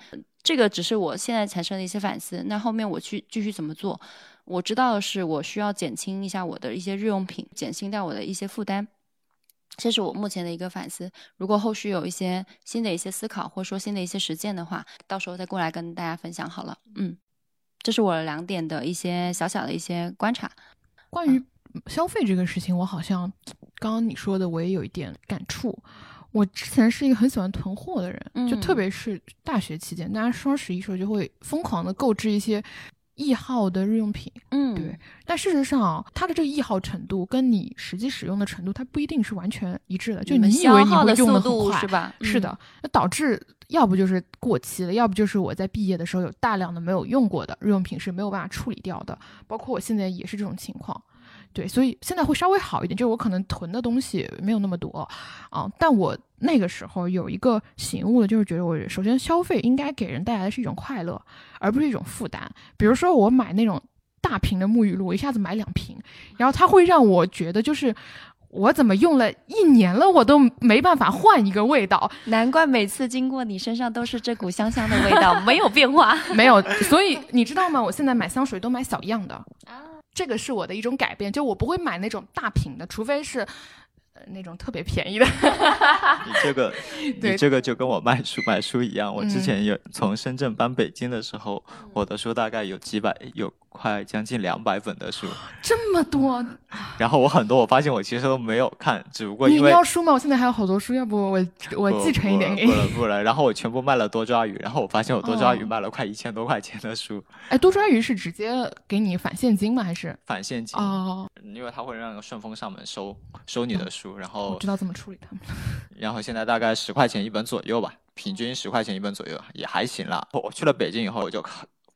这个只是我现在产生的一些反思。那后面我去继续怎么做？我知道的是，我需要减轻一下我的一些日用品，减轻掉我的一些负担。这是我目前的一个反思。如果后续有一些新的一些思考，或者说新的一些实践的话，到时候再过来跟大家分享好了。嗯，这是我两点的一些小小的一些观察。关于消费这个事情，我好像刚刚你说的，我也有一点感触。我之前是一个很喜欢囤货的人，就特别是大学期间，大家双十一时候就会疯狂的购置一些。易耗的日用品，嗯，对，但事实上，它的这个易耗程度跟你实际使用的程度，它不一定是完全一致的。就你以为你会用的很快，是吧？是的，那导致要不就是过期了，要不就是我在毕业的时候有大量的没有用过的日用品是没有办法处理掉的。包括我现在也是这种情况。对，所以现在会稍微好一点，就是我可能囤的东西没有那么多啊。但我那个时候有一个醒悟的，就是觉得我首先消费应该给人带来的是一种快乐，而不是一种负担。比如说我买那种大瓶的沐浴露，我一下子买两瓶，然后它会让我觉得就是我怎么用了一年了，我都没办法换一个味道。难怪每次经过你身上都是这股香香的味道，没有变化，没有。所以你知道吗？我现在买香水都买小样的啊。这个是我的一种改变，就我不会买那种大瓶的，除非是。那种特别便宜的，<laughs> 你这个，<laughs> 你这个就跟我卖书买书一样。我之前有从深圳搬北京的时候，我的书大概有几百，有快将近两百本的书，这么多。然后我很多，我发现我其实都没有看，只不过因为要书吗？我现在还有好多书，要不我我继承一点给你。不了不了，然后我全部卖了多抓鱼，然后我发现我多抓鱼卖了快一千多块钱的书。哎，多抓鱼是直接给你返现金吗？还是返现金？哦，因为他会让顺丰上门收收你的书。然后知道怎么处理它们，<laughs> 然后现在大概十块钱一本左右吧，平均十块钱一本左右也还行了。我去了北京以后，我就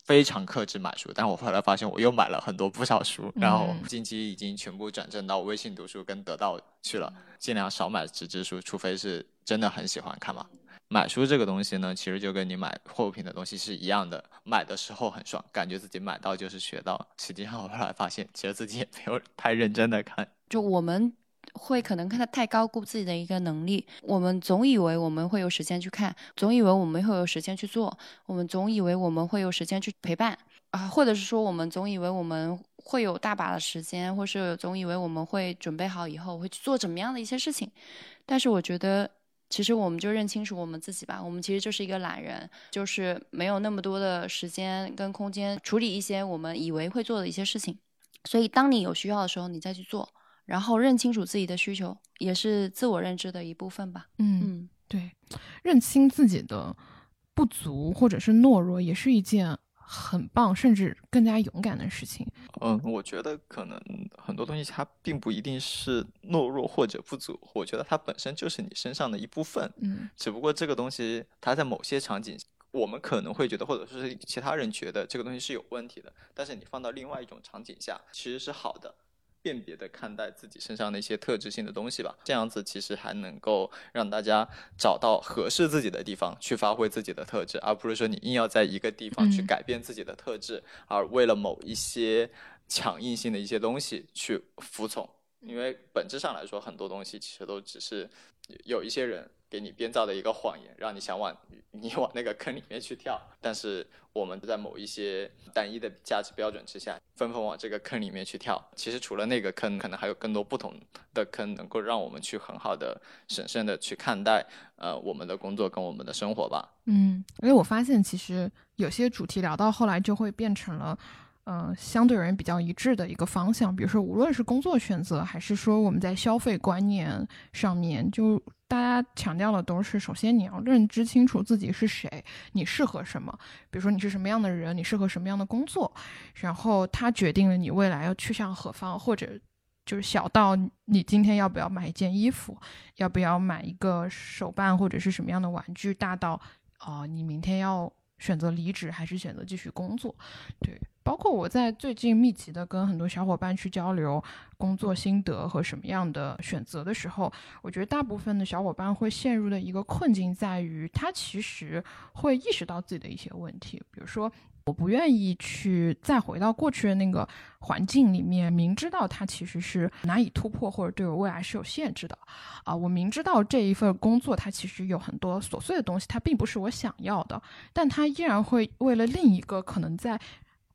非常克制买书，但我后来发现我又买了很多不少书，然后近期已经全部转正到微信读书跟得到去了，尽量少买纸质书，除非是真的很喜欢看嘛。买书这个东西呢，其实就跟你买货品的东西是一样的，买的时候很爽，感觉自己买到就是学到，实际上我后来发现，其实自己也没有太认真的看，就我们。会可能看他太高估自己的一个能力，我们总以为我们会有时间去看，总以为我们会有时间去做，我们总以为我们会有时间去陪伴啊，或者是说我们总以为我们会有大把的时间，或是总以为我们会准备好以后会去做怎么样的一些事情。但是我觉得，其实我们就认清楚我们自己吧，我们其实就是一个懒人，就是没有那么多的时间跟空间处理一些我们以为会做的一些事情。所以当你有需要的时候，你再去做。然后认清楚自己的需求，也是自我认知的一部分吧。嗯，对，认清自己的不足或者是懦弱，也是一件很棒，甚至更加勇敢的事情。嗯，我觉得可能很多东西它并不一定是懦弱或者不足，我觉得它本身就是你身上的一部分。嗯，只不过这个东西它在某些场景，我们可能会觉得，或者说是其他人觉得这个东西是有问题的，但是你放到另外一种场景下，其实是好的。辨别的看待自己身上的一些特质性的东西吧，这样子其实还能够让大家找到合适自己的地方去发挥自己的特质，而不是说你硬要在一个地方去改变自己的特质，而为了某一些强硬性的一些东西去服从。因为本质上来说，很多东西其实都只是有一些人给你编造的一个谎言，让你想往你往那个坑里面去跳。但是我们在某一些单一的价值标准之下，纷纷往这个坑里面去跳。其实除了那个坑，可能还有更多不同的坑，能够让我们去很好的、审慎的去看待呃我们的工作跟我们的生活吧。嗯，因为我发现其实有些主题聊到后来就会变成了。嗯，相对而言比较一致的一个方向，比如说无论是工作选择，还是说我们在消费观念上面，就大家强调的都是，首先你要认知清楚自己是谁，你适合什么，比如说你是什么样的人，你适合什么样的工作，然后它决定了你未来要去向何方，或者就是小到你今天要不要买一件衣服，要不要买一个手办或者是什么样的玩具，大到啊你明天要选择离职还是选择继续工作，对。包括我在最近密集的跟很多小伙伴去交流工作心得和什么样的选择的时候，我觉得大部分的小伙伴会陷入的一个困境在于，他其实会意识到自己的一些问题，比如说。我不愿意去再回到过去的那个环境里面，明知道它其实是难以突破或者对我未来是有限制的，啊，我明知道这一份工作它其实有很多琐碎的东西，它并不是我想要的，但它依然会为了另一个可能在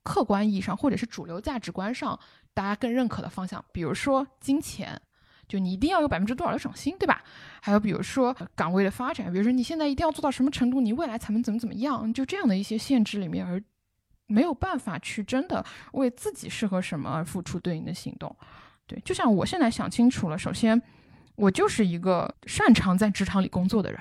客观意义上或者是主流价值观上大家更认可的方向，比如说金钱，就你一定要有百分之多少的涨薪，对吧？还有比如说岗位的发展，比如说你现在一定要做到什么程度，你未来才能怎么怎么样，就这样的一些限制里面而。没有办法去真的为自己适合什么而付出对应的行动，对，就像我现在想清楚了，首先，我就是一个擅长在职场里工作的人，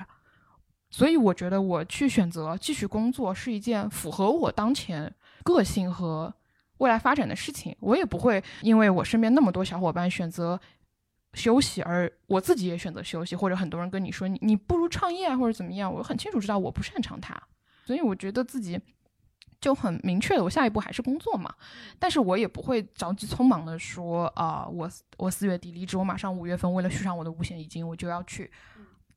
所以我觉得我去选择继续工作是一件符合我当前个性和未来发展的事情，我也不会因为我身边那么多小伙伴选择休息，而我自己也选择休息，或者很多人跟你说你你不如创业啊，或者怎么样，我很清楚知道我不擅长它，所以我觉得自己。就很明确的，我下一步还是工作嘛，但是我也不会着急匆忙的说啊，我我四月底离职，我马上五月份为了续上我的五险一金，我就要去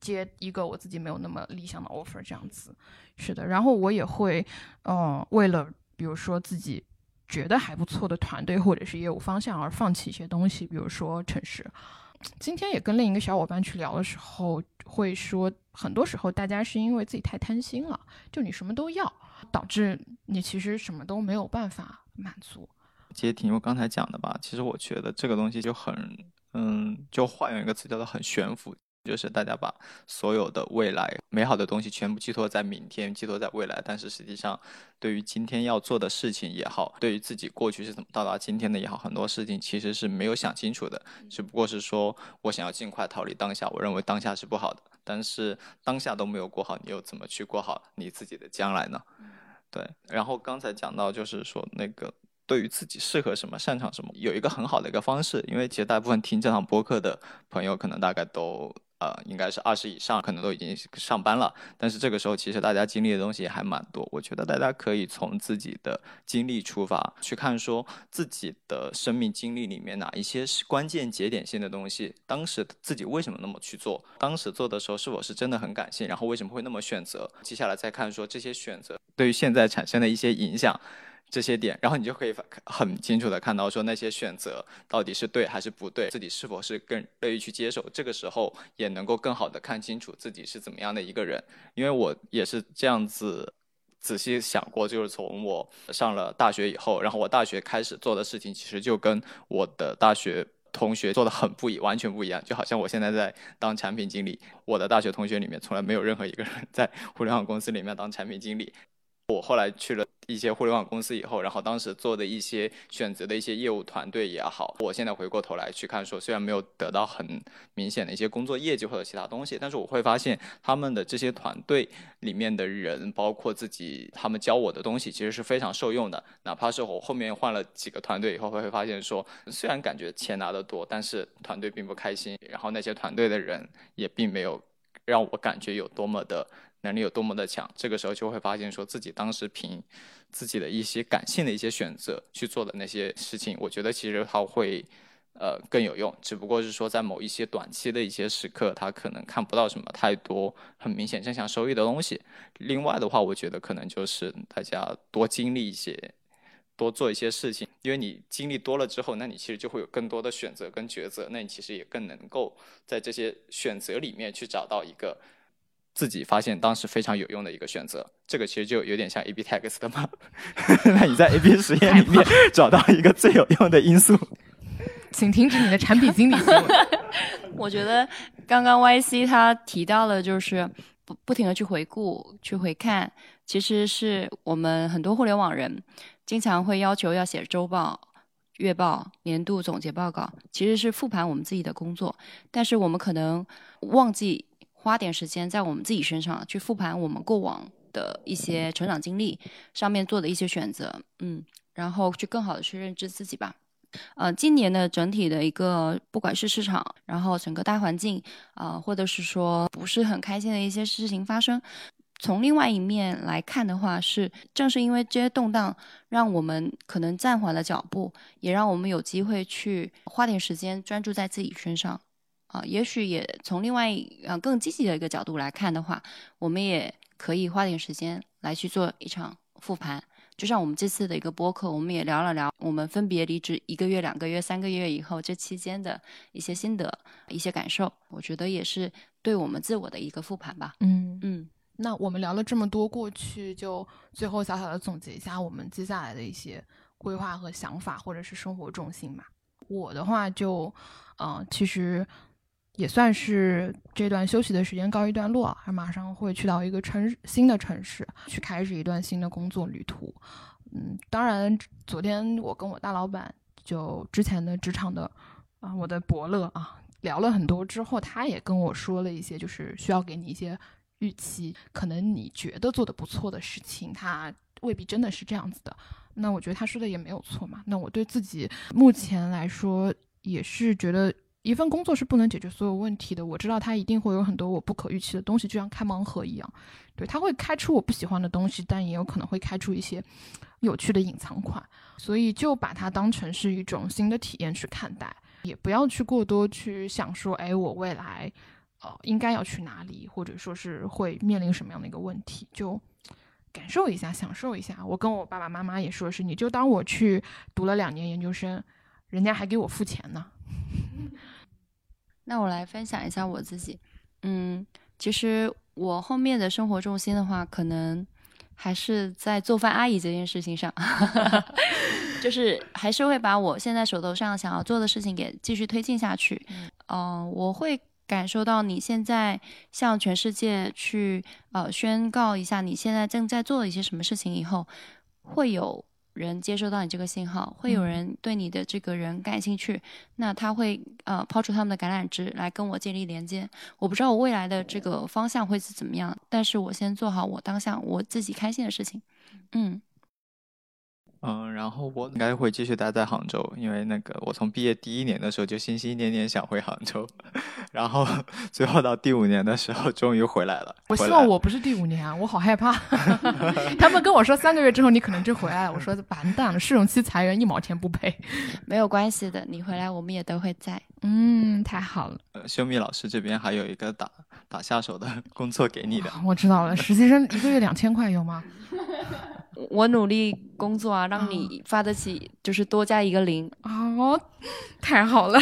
接一个我自己没有那么理想的 offer 这样子，是的，然后我也会，嗯，为了比如说自己觉得还不错的团队或者是业务方向而放弃一些东西，比如说城市。今天也跟另一个小伙伴去聊的时候，会说很多时候大家是因为自己太贪心了，就你什么都要。导致你其实什么都没有办法满足。接听我刚才讲的吧，其实我觉得这个东西就很，嗯，就换用一个词叫做很悬浮，就是大家把所有的未来美好的东西全部寄托在明天，寄托在未来，但是实际上对于今天要做的事情也好，对于自己过去是怎么到达今天的也好，很多事情其实是没有想清楚的，只不过是说我想要尽快逃离当下，我认为当下是不好的。但是当下都没有过好，你又怎么去过好你自己的将来呢？对。然后刚才讲到，就是说那个对于自己适合什么、擅长什么，有一个很好的一个方式，因为其实大部分听这堂播客的朋友，可能大概都。呃，应该是二十以上，可能都已经上班了。但是这个时候，其实大家经历的东西还蛮多。我觉得大家可以从自己的经历出发，去看说自己的生命经历里面哪一些是关键节点性的东西。当时自己为什么那么去做？当时做的时候是否是真的很感性？然后为什么会那么选择？接下来再看说这些选择对于现在产生的一些影响。这些点，然后你就可以很清楚的看到说那些选择到底是对还是不对，自己是否是更乐意去接受。这个时候也能够更好的看清楚自己是怎么样的一个人。因为我也是这样子仔细想过，就是从我上了大学以后，然后我大学开始做的事情，其实就跟我的大学同学做的很不一，完全不一样。就好像我现在在当产品经理，我的大学同学里面从来没有任何一个人在互联网公司里面当产品经理。我后来去了一些互联网公司以后，然后当时做的一些选择的一些业务团队也好，我现在回过头来去看，说虽然没有得到很明显的一些工作业绩或者其他东西，但是我会发现他们的这些团队里面的人，包括自己他们教我的东西，其实是非常受用的。哪怕是我后面换了几个团队以后，会发现说，虽然感觉钱拿得多，但是团队并不开心，然后那些团队的人也并没有让我感觉有多么的。能力有多么的强，这个时候就会发现，说自己当时凭自己的一些感性的一些选择去做的那些事情，我觉得其实它会呃更有用，只不过是说在某一些短期的一些时刻，他可能看不到什么太多很明显正向收益的东西。另外的话，我觉得可能就是大家多经历一些，多做一些事情，因为你经历多了之后，那你其实就会有更多的选择跟抉择，那你其实也更能够在这些选择里面去找到一个。自己发现当时非常有用的一个选择，这个其实就有点像 A/B test 的嘛。<laughs> 那你在 A/B 实验里面找到一个最有用的因素，请停止你的产品经理。<laughs> 我觉得刚刚 YC 他提到了，就是不不停的去回顾、去回看，其实是我们很多互联网人经常会要求要写周报、月报、年度总结报告，其实是复盘我们自己的工作，但是我们可能忘记。花点时间在我们自己身上去复盘我们过往的一些成长经历上面做的一些选择，嗯，然后去更好的去认知自己吧。呃，今年的整体的一个不管是市场，然后整个大环境啊，或者是说不是很开心的一些事情发生，从另外一面来看的话，是正是因为这些动荡，让我们可能暂缓了脚步，也让我们有机会去花点时间专注在自己身上。啊，也许也从另外呃更积极的一个角度来看的话，我们也可以花点时间来去做一场复盘。就像我们这次的一个播客，我们也聊了聊我们分别离职一个月、两个月、三个月以后这期间的一些心得、一些感受。我觉得也是对我们自我的一个复盘吧。嗯嗯。那我们聊了这么多过去，就最后小小的总结一下我们接下来的一些规划和想法，或者是生活重心吧。我的话就，嗯，其实也算是这段休息的时间告一段落，马上会去到一个城新的城市，去开始一段新的工作旅途。嗯，当然，昨天我跟我大老板就之前的职场的啊，我的伯乐啊，聊了很多之后，他也跟我说了一些，就是需要给你一些。预期可能你觉得做的不错的事情，他未必真的是这样子的。那我觉得他说的也没有错嘛。那我对自己目前来说也是觉得，一份工作是不能解决所有问题的。我知道它一定会有很多我不可预期的东西，就像开盲盒一样。对，它会开出我不喜欢的东西，但也有可能会开出一些有趣的隐藏款。所以就把它当成是一种新的体验去看待，也不要去过多去想说，哎，我未来。呃，应该要去哪里，或者说是会面临什么样的一个问题，就感受一下，享受一下。我跟我爸爸妈妈也说是，你就当我去读了两年研究生，人家还给我付钱呢。<laughs> 那我来分享一下我自己，嗯，其实我后面的生活重心的话，可能还是在做饭阿姨这件事情上，<laughs> 就是还是会把我现在手头上想要做的事情给继续推进下去。嗯，我会。感受到你现在向全世界去呃宣告一下你现在正在做的一些什么事情以后，会有人接收到你这个信号，会有人对你的这个人感兴趣，那他会呃抛出他们的橄榄枝来跟我建立连接。我不知道我未来的这个方向会是怎么样，但是我先做好我当下我自己开心的事情，嗯。嗯，然后我应该会继续待在杭州，因为那个我从毕业第一年的时候就心心念念想回杭州，<laughs> 然后 <laughs> 最后到第五年的时候终于回来了。我希望我不是第五年啊，我好害怕。<laughs> 他们跟我说三个月之后你可能就回来了，我说完蛋了，试用期裁员一毛钱不赔。没有关系的，你回来我们也都会在。嗯，太好了。呃，修米老师这边还有一个打打下手的工作给你的。我知道了，实习生一个月两千块有吗？我努力工作啊，让你发得起，就是多加一个零哦，太好了。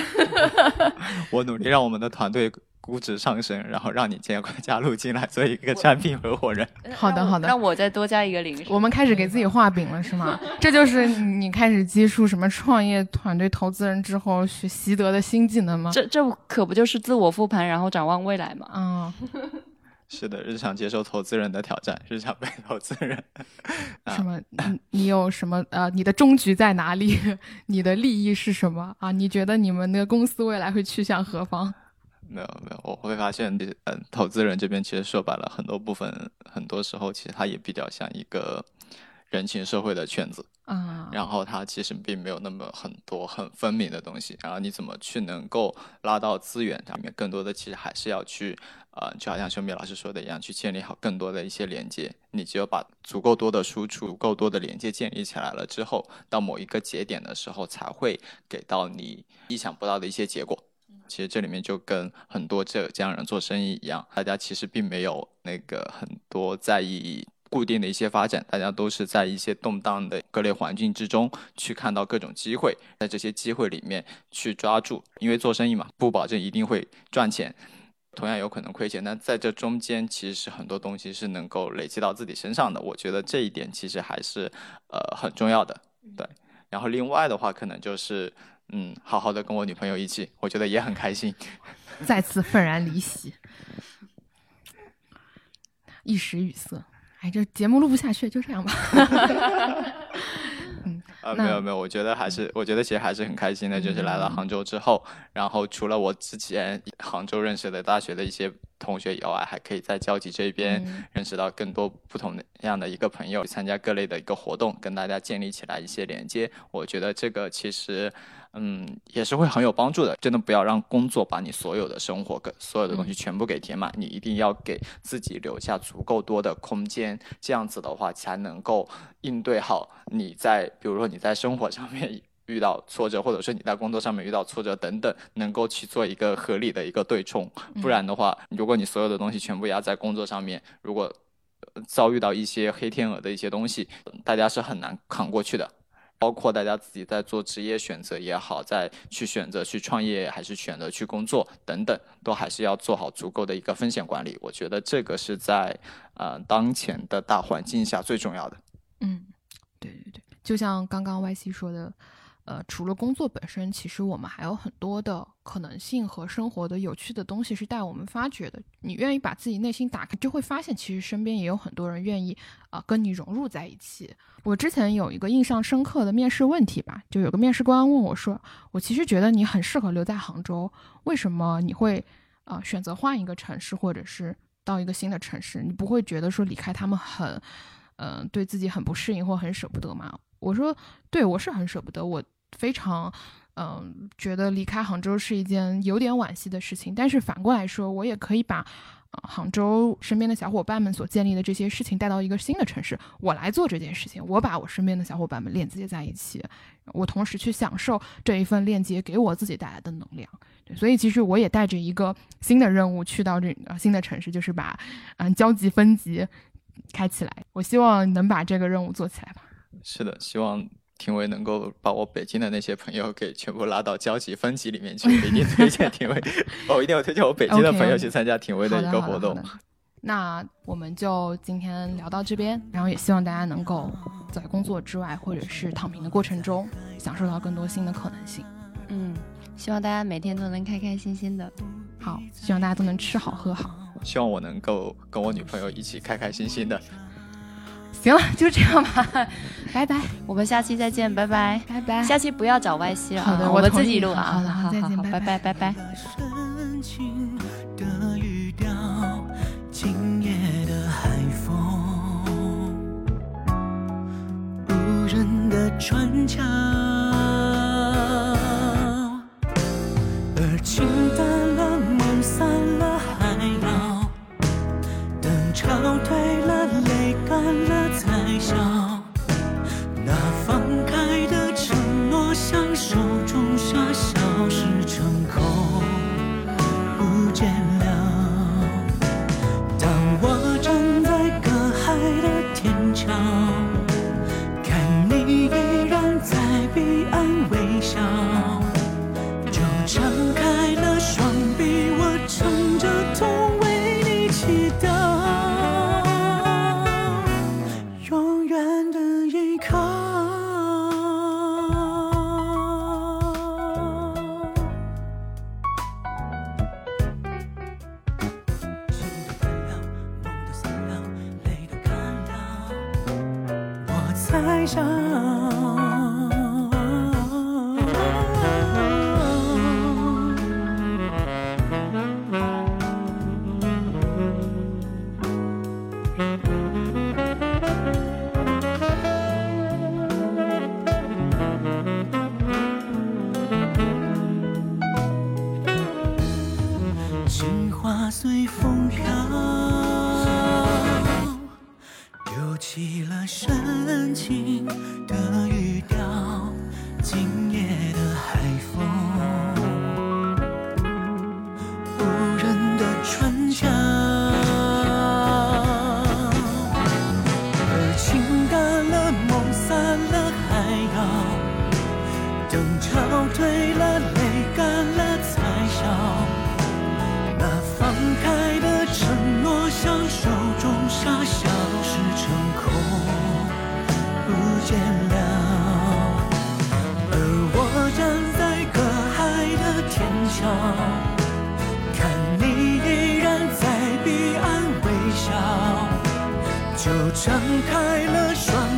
<laughs> 我努力让我们的团队估值上升，然后让你加快加入进来做一个产品合伙人。<laughs> 好的，好的。让我再多加一个零。我们开始给自己画饼了，是吗？这就是你开始接触什么创业团队投资人之后学习得的新技能吗？这这可不就是自我复盘，然后展望未来吗？嗯。是的，日常接受投资人的挑战，日常被 <laughs> 投资人。<laughs> 什么？你你有什么？呃，你的终局在哪里？<laughs> 你的利益是什么？啊？你觉得你们的公司未来会去向何方？没有没有，我会发现，嗯，投资人这边其实说白了，很多部分，很多时候其实它也比较像一个人情社会的圈子。啊，然后它其实并没有那么很多很分明的东西，然后你怎么去能够拉到资源上面？更多的其实还是要去，呃，就好像熊米老师说的一样，去建立好更多的一些连接。你只有把足够多的输出、足够多的连接建立起来了之后，到某一个节点的时候，才会给到你意想不到的一些结果。其实这里面就跟很多浙江人做生意一样，大家其实并没有那个很多在意。固定的一些发展，大家都是在一些动荡的各类环境之中去看到各种机会，在这些机会里面去抓住。因为做生意嘛，不保证一定会赚钱，同样有可能亏钱。但在这中间，其实是很多东西是能够累积到自己身上的。我觉得这一点其实还是呃很重要的。对，然后另外的话，可能就是嗯，好好的跟我女朋友一起，我觉得也很开心。再次愤然离席，一时语塞。哎，这节目录不下去，就这样吧。<laughs> 嗯，啊，没有没有，我觉得还是，我觉得其实还是很开心的，就是来到杭州之后，然后除了我之前杭州认识的大学的一些同学以外，还可以在交集这边认识到更多不同的样的一个朋友，参加各类的一个活动，跟大家建立起来一些连接。我觉得这个其实，嗯，也是会很有帮助的。真的不要让工作把你所有的生活跟所有的东西全部给填满，你一定要给自己留下足够多的空间，这样子的话才能够应对好你在，比如说你在生活上面。遇到挫折，或者说你在工作上面遇到挫折等等，能够去做一个合理的一个对冲。不然的话，如果你所有的东西全部压在工作上面，如果遭遇到一些黑天鹅的一些东西，大家是很难扛过去的。包括大家自己在做职业选择也好，在去选择去创业还是选择去工作等等，都还是要做好足够的一个风险管理。我觉得这个是在呃当前的大环境下最重要的。嗯，对对对，就像刚刚 Y C 说的。呃，除了工作本身，其实我们还有很多的可能性和生活的有趣的东西是带我们发掘的。你愿意把自己内心打开，就会发现其实身边也有很多人愿意啊跟你融入在一起。我之前有一个印象深刻的面试问题吧，就有个面试官问我说：“我其实觉得你很适合留在杭州，为什么你会啊选择换一个城市，或者是到一个新的城市？你不会觉得说离开他们很，嗯，对自己很不适应或很舍不得吗？”我说：“对我是很舍不得我。”非常，嗯，觉得离开杭州是一件有点惋惜的事情。但是反过来说，我也可以把，杭州身边的小伙伴们所建立的这些事情带到一个新的城市，我来做这件事情，我把我身边的小伙伴们链接在一起，我同时去享受这一份链接给我自己带来的能量。对，所以其实我也带着一个新的任务去到这呃新的城市，就是把，嗯，交集分级开起来。我希望能把这个任务做起来吧。是的，希望。廷伟能够把我北京的那些朋友给全部拉到交集分级里面去，一定推荐廷伟，<laughs> 我一定要推荐我北京的朋友去参加廷伟的一个活动。那我们就今天聊到这边，然后也希望大家能够在工作之外或者是躺平的过程中，享受到更多新的可能性。嗯，希望大家每天都能开开心心的。好，希望大家都能吃好喝好。希望我能够跟我女朋友一起开开心心的。行了，就这样吧，<laughs> 拜拜，我们下期再见，拜拜，拜拜，下期不要找 Y C 了，好的，我们自己录啊，好的，好，再见，拜拜，拜拜。等潮退了，泪干了，才笑。那放开的承诺，像手中沙，消失成空，不见了。而我站在隔海的天桥，看你依然在彼岸微笑，就张开了双。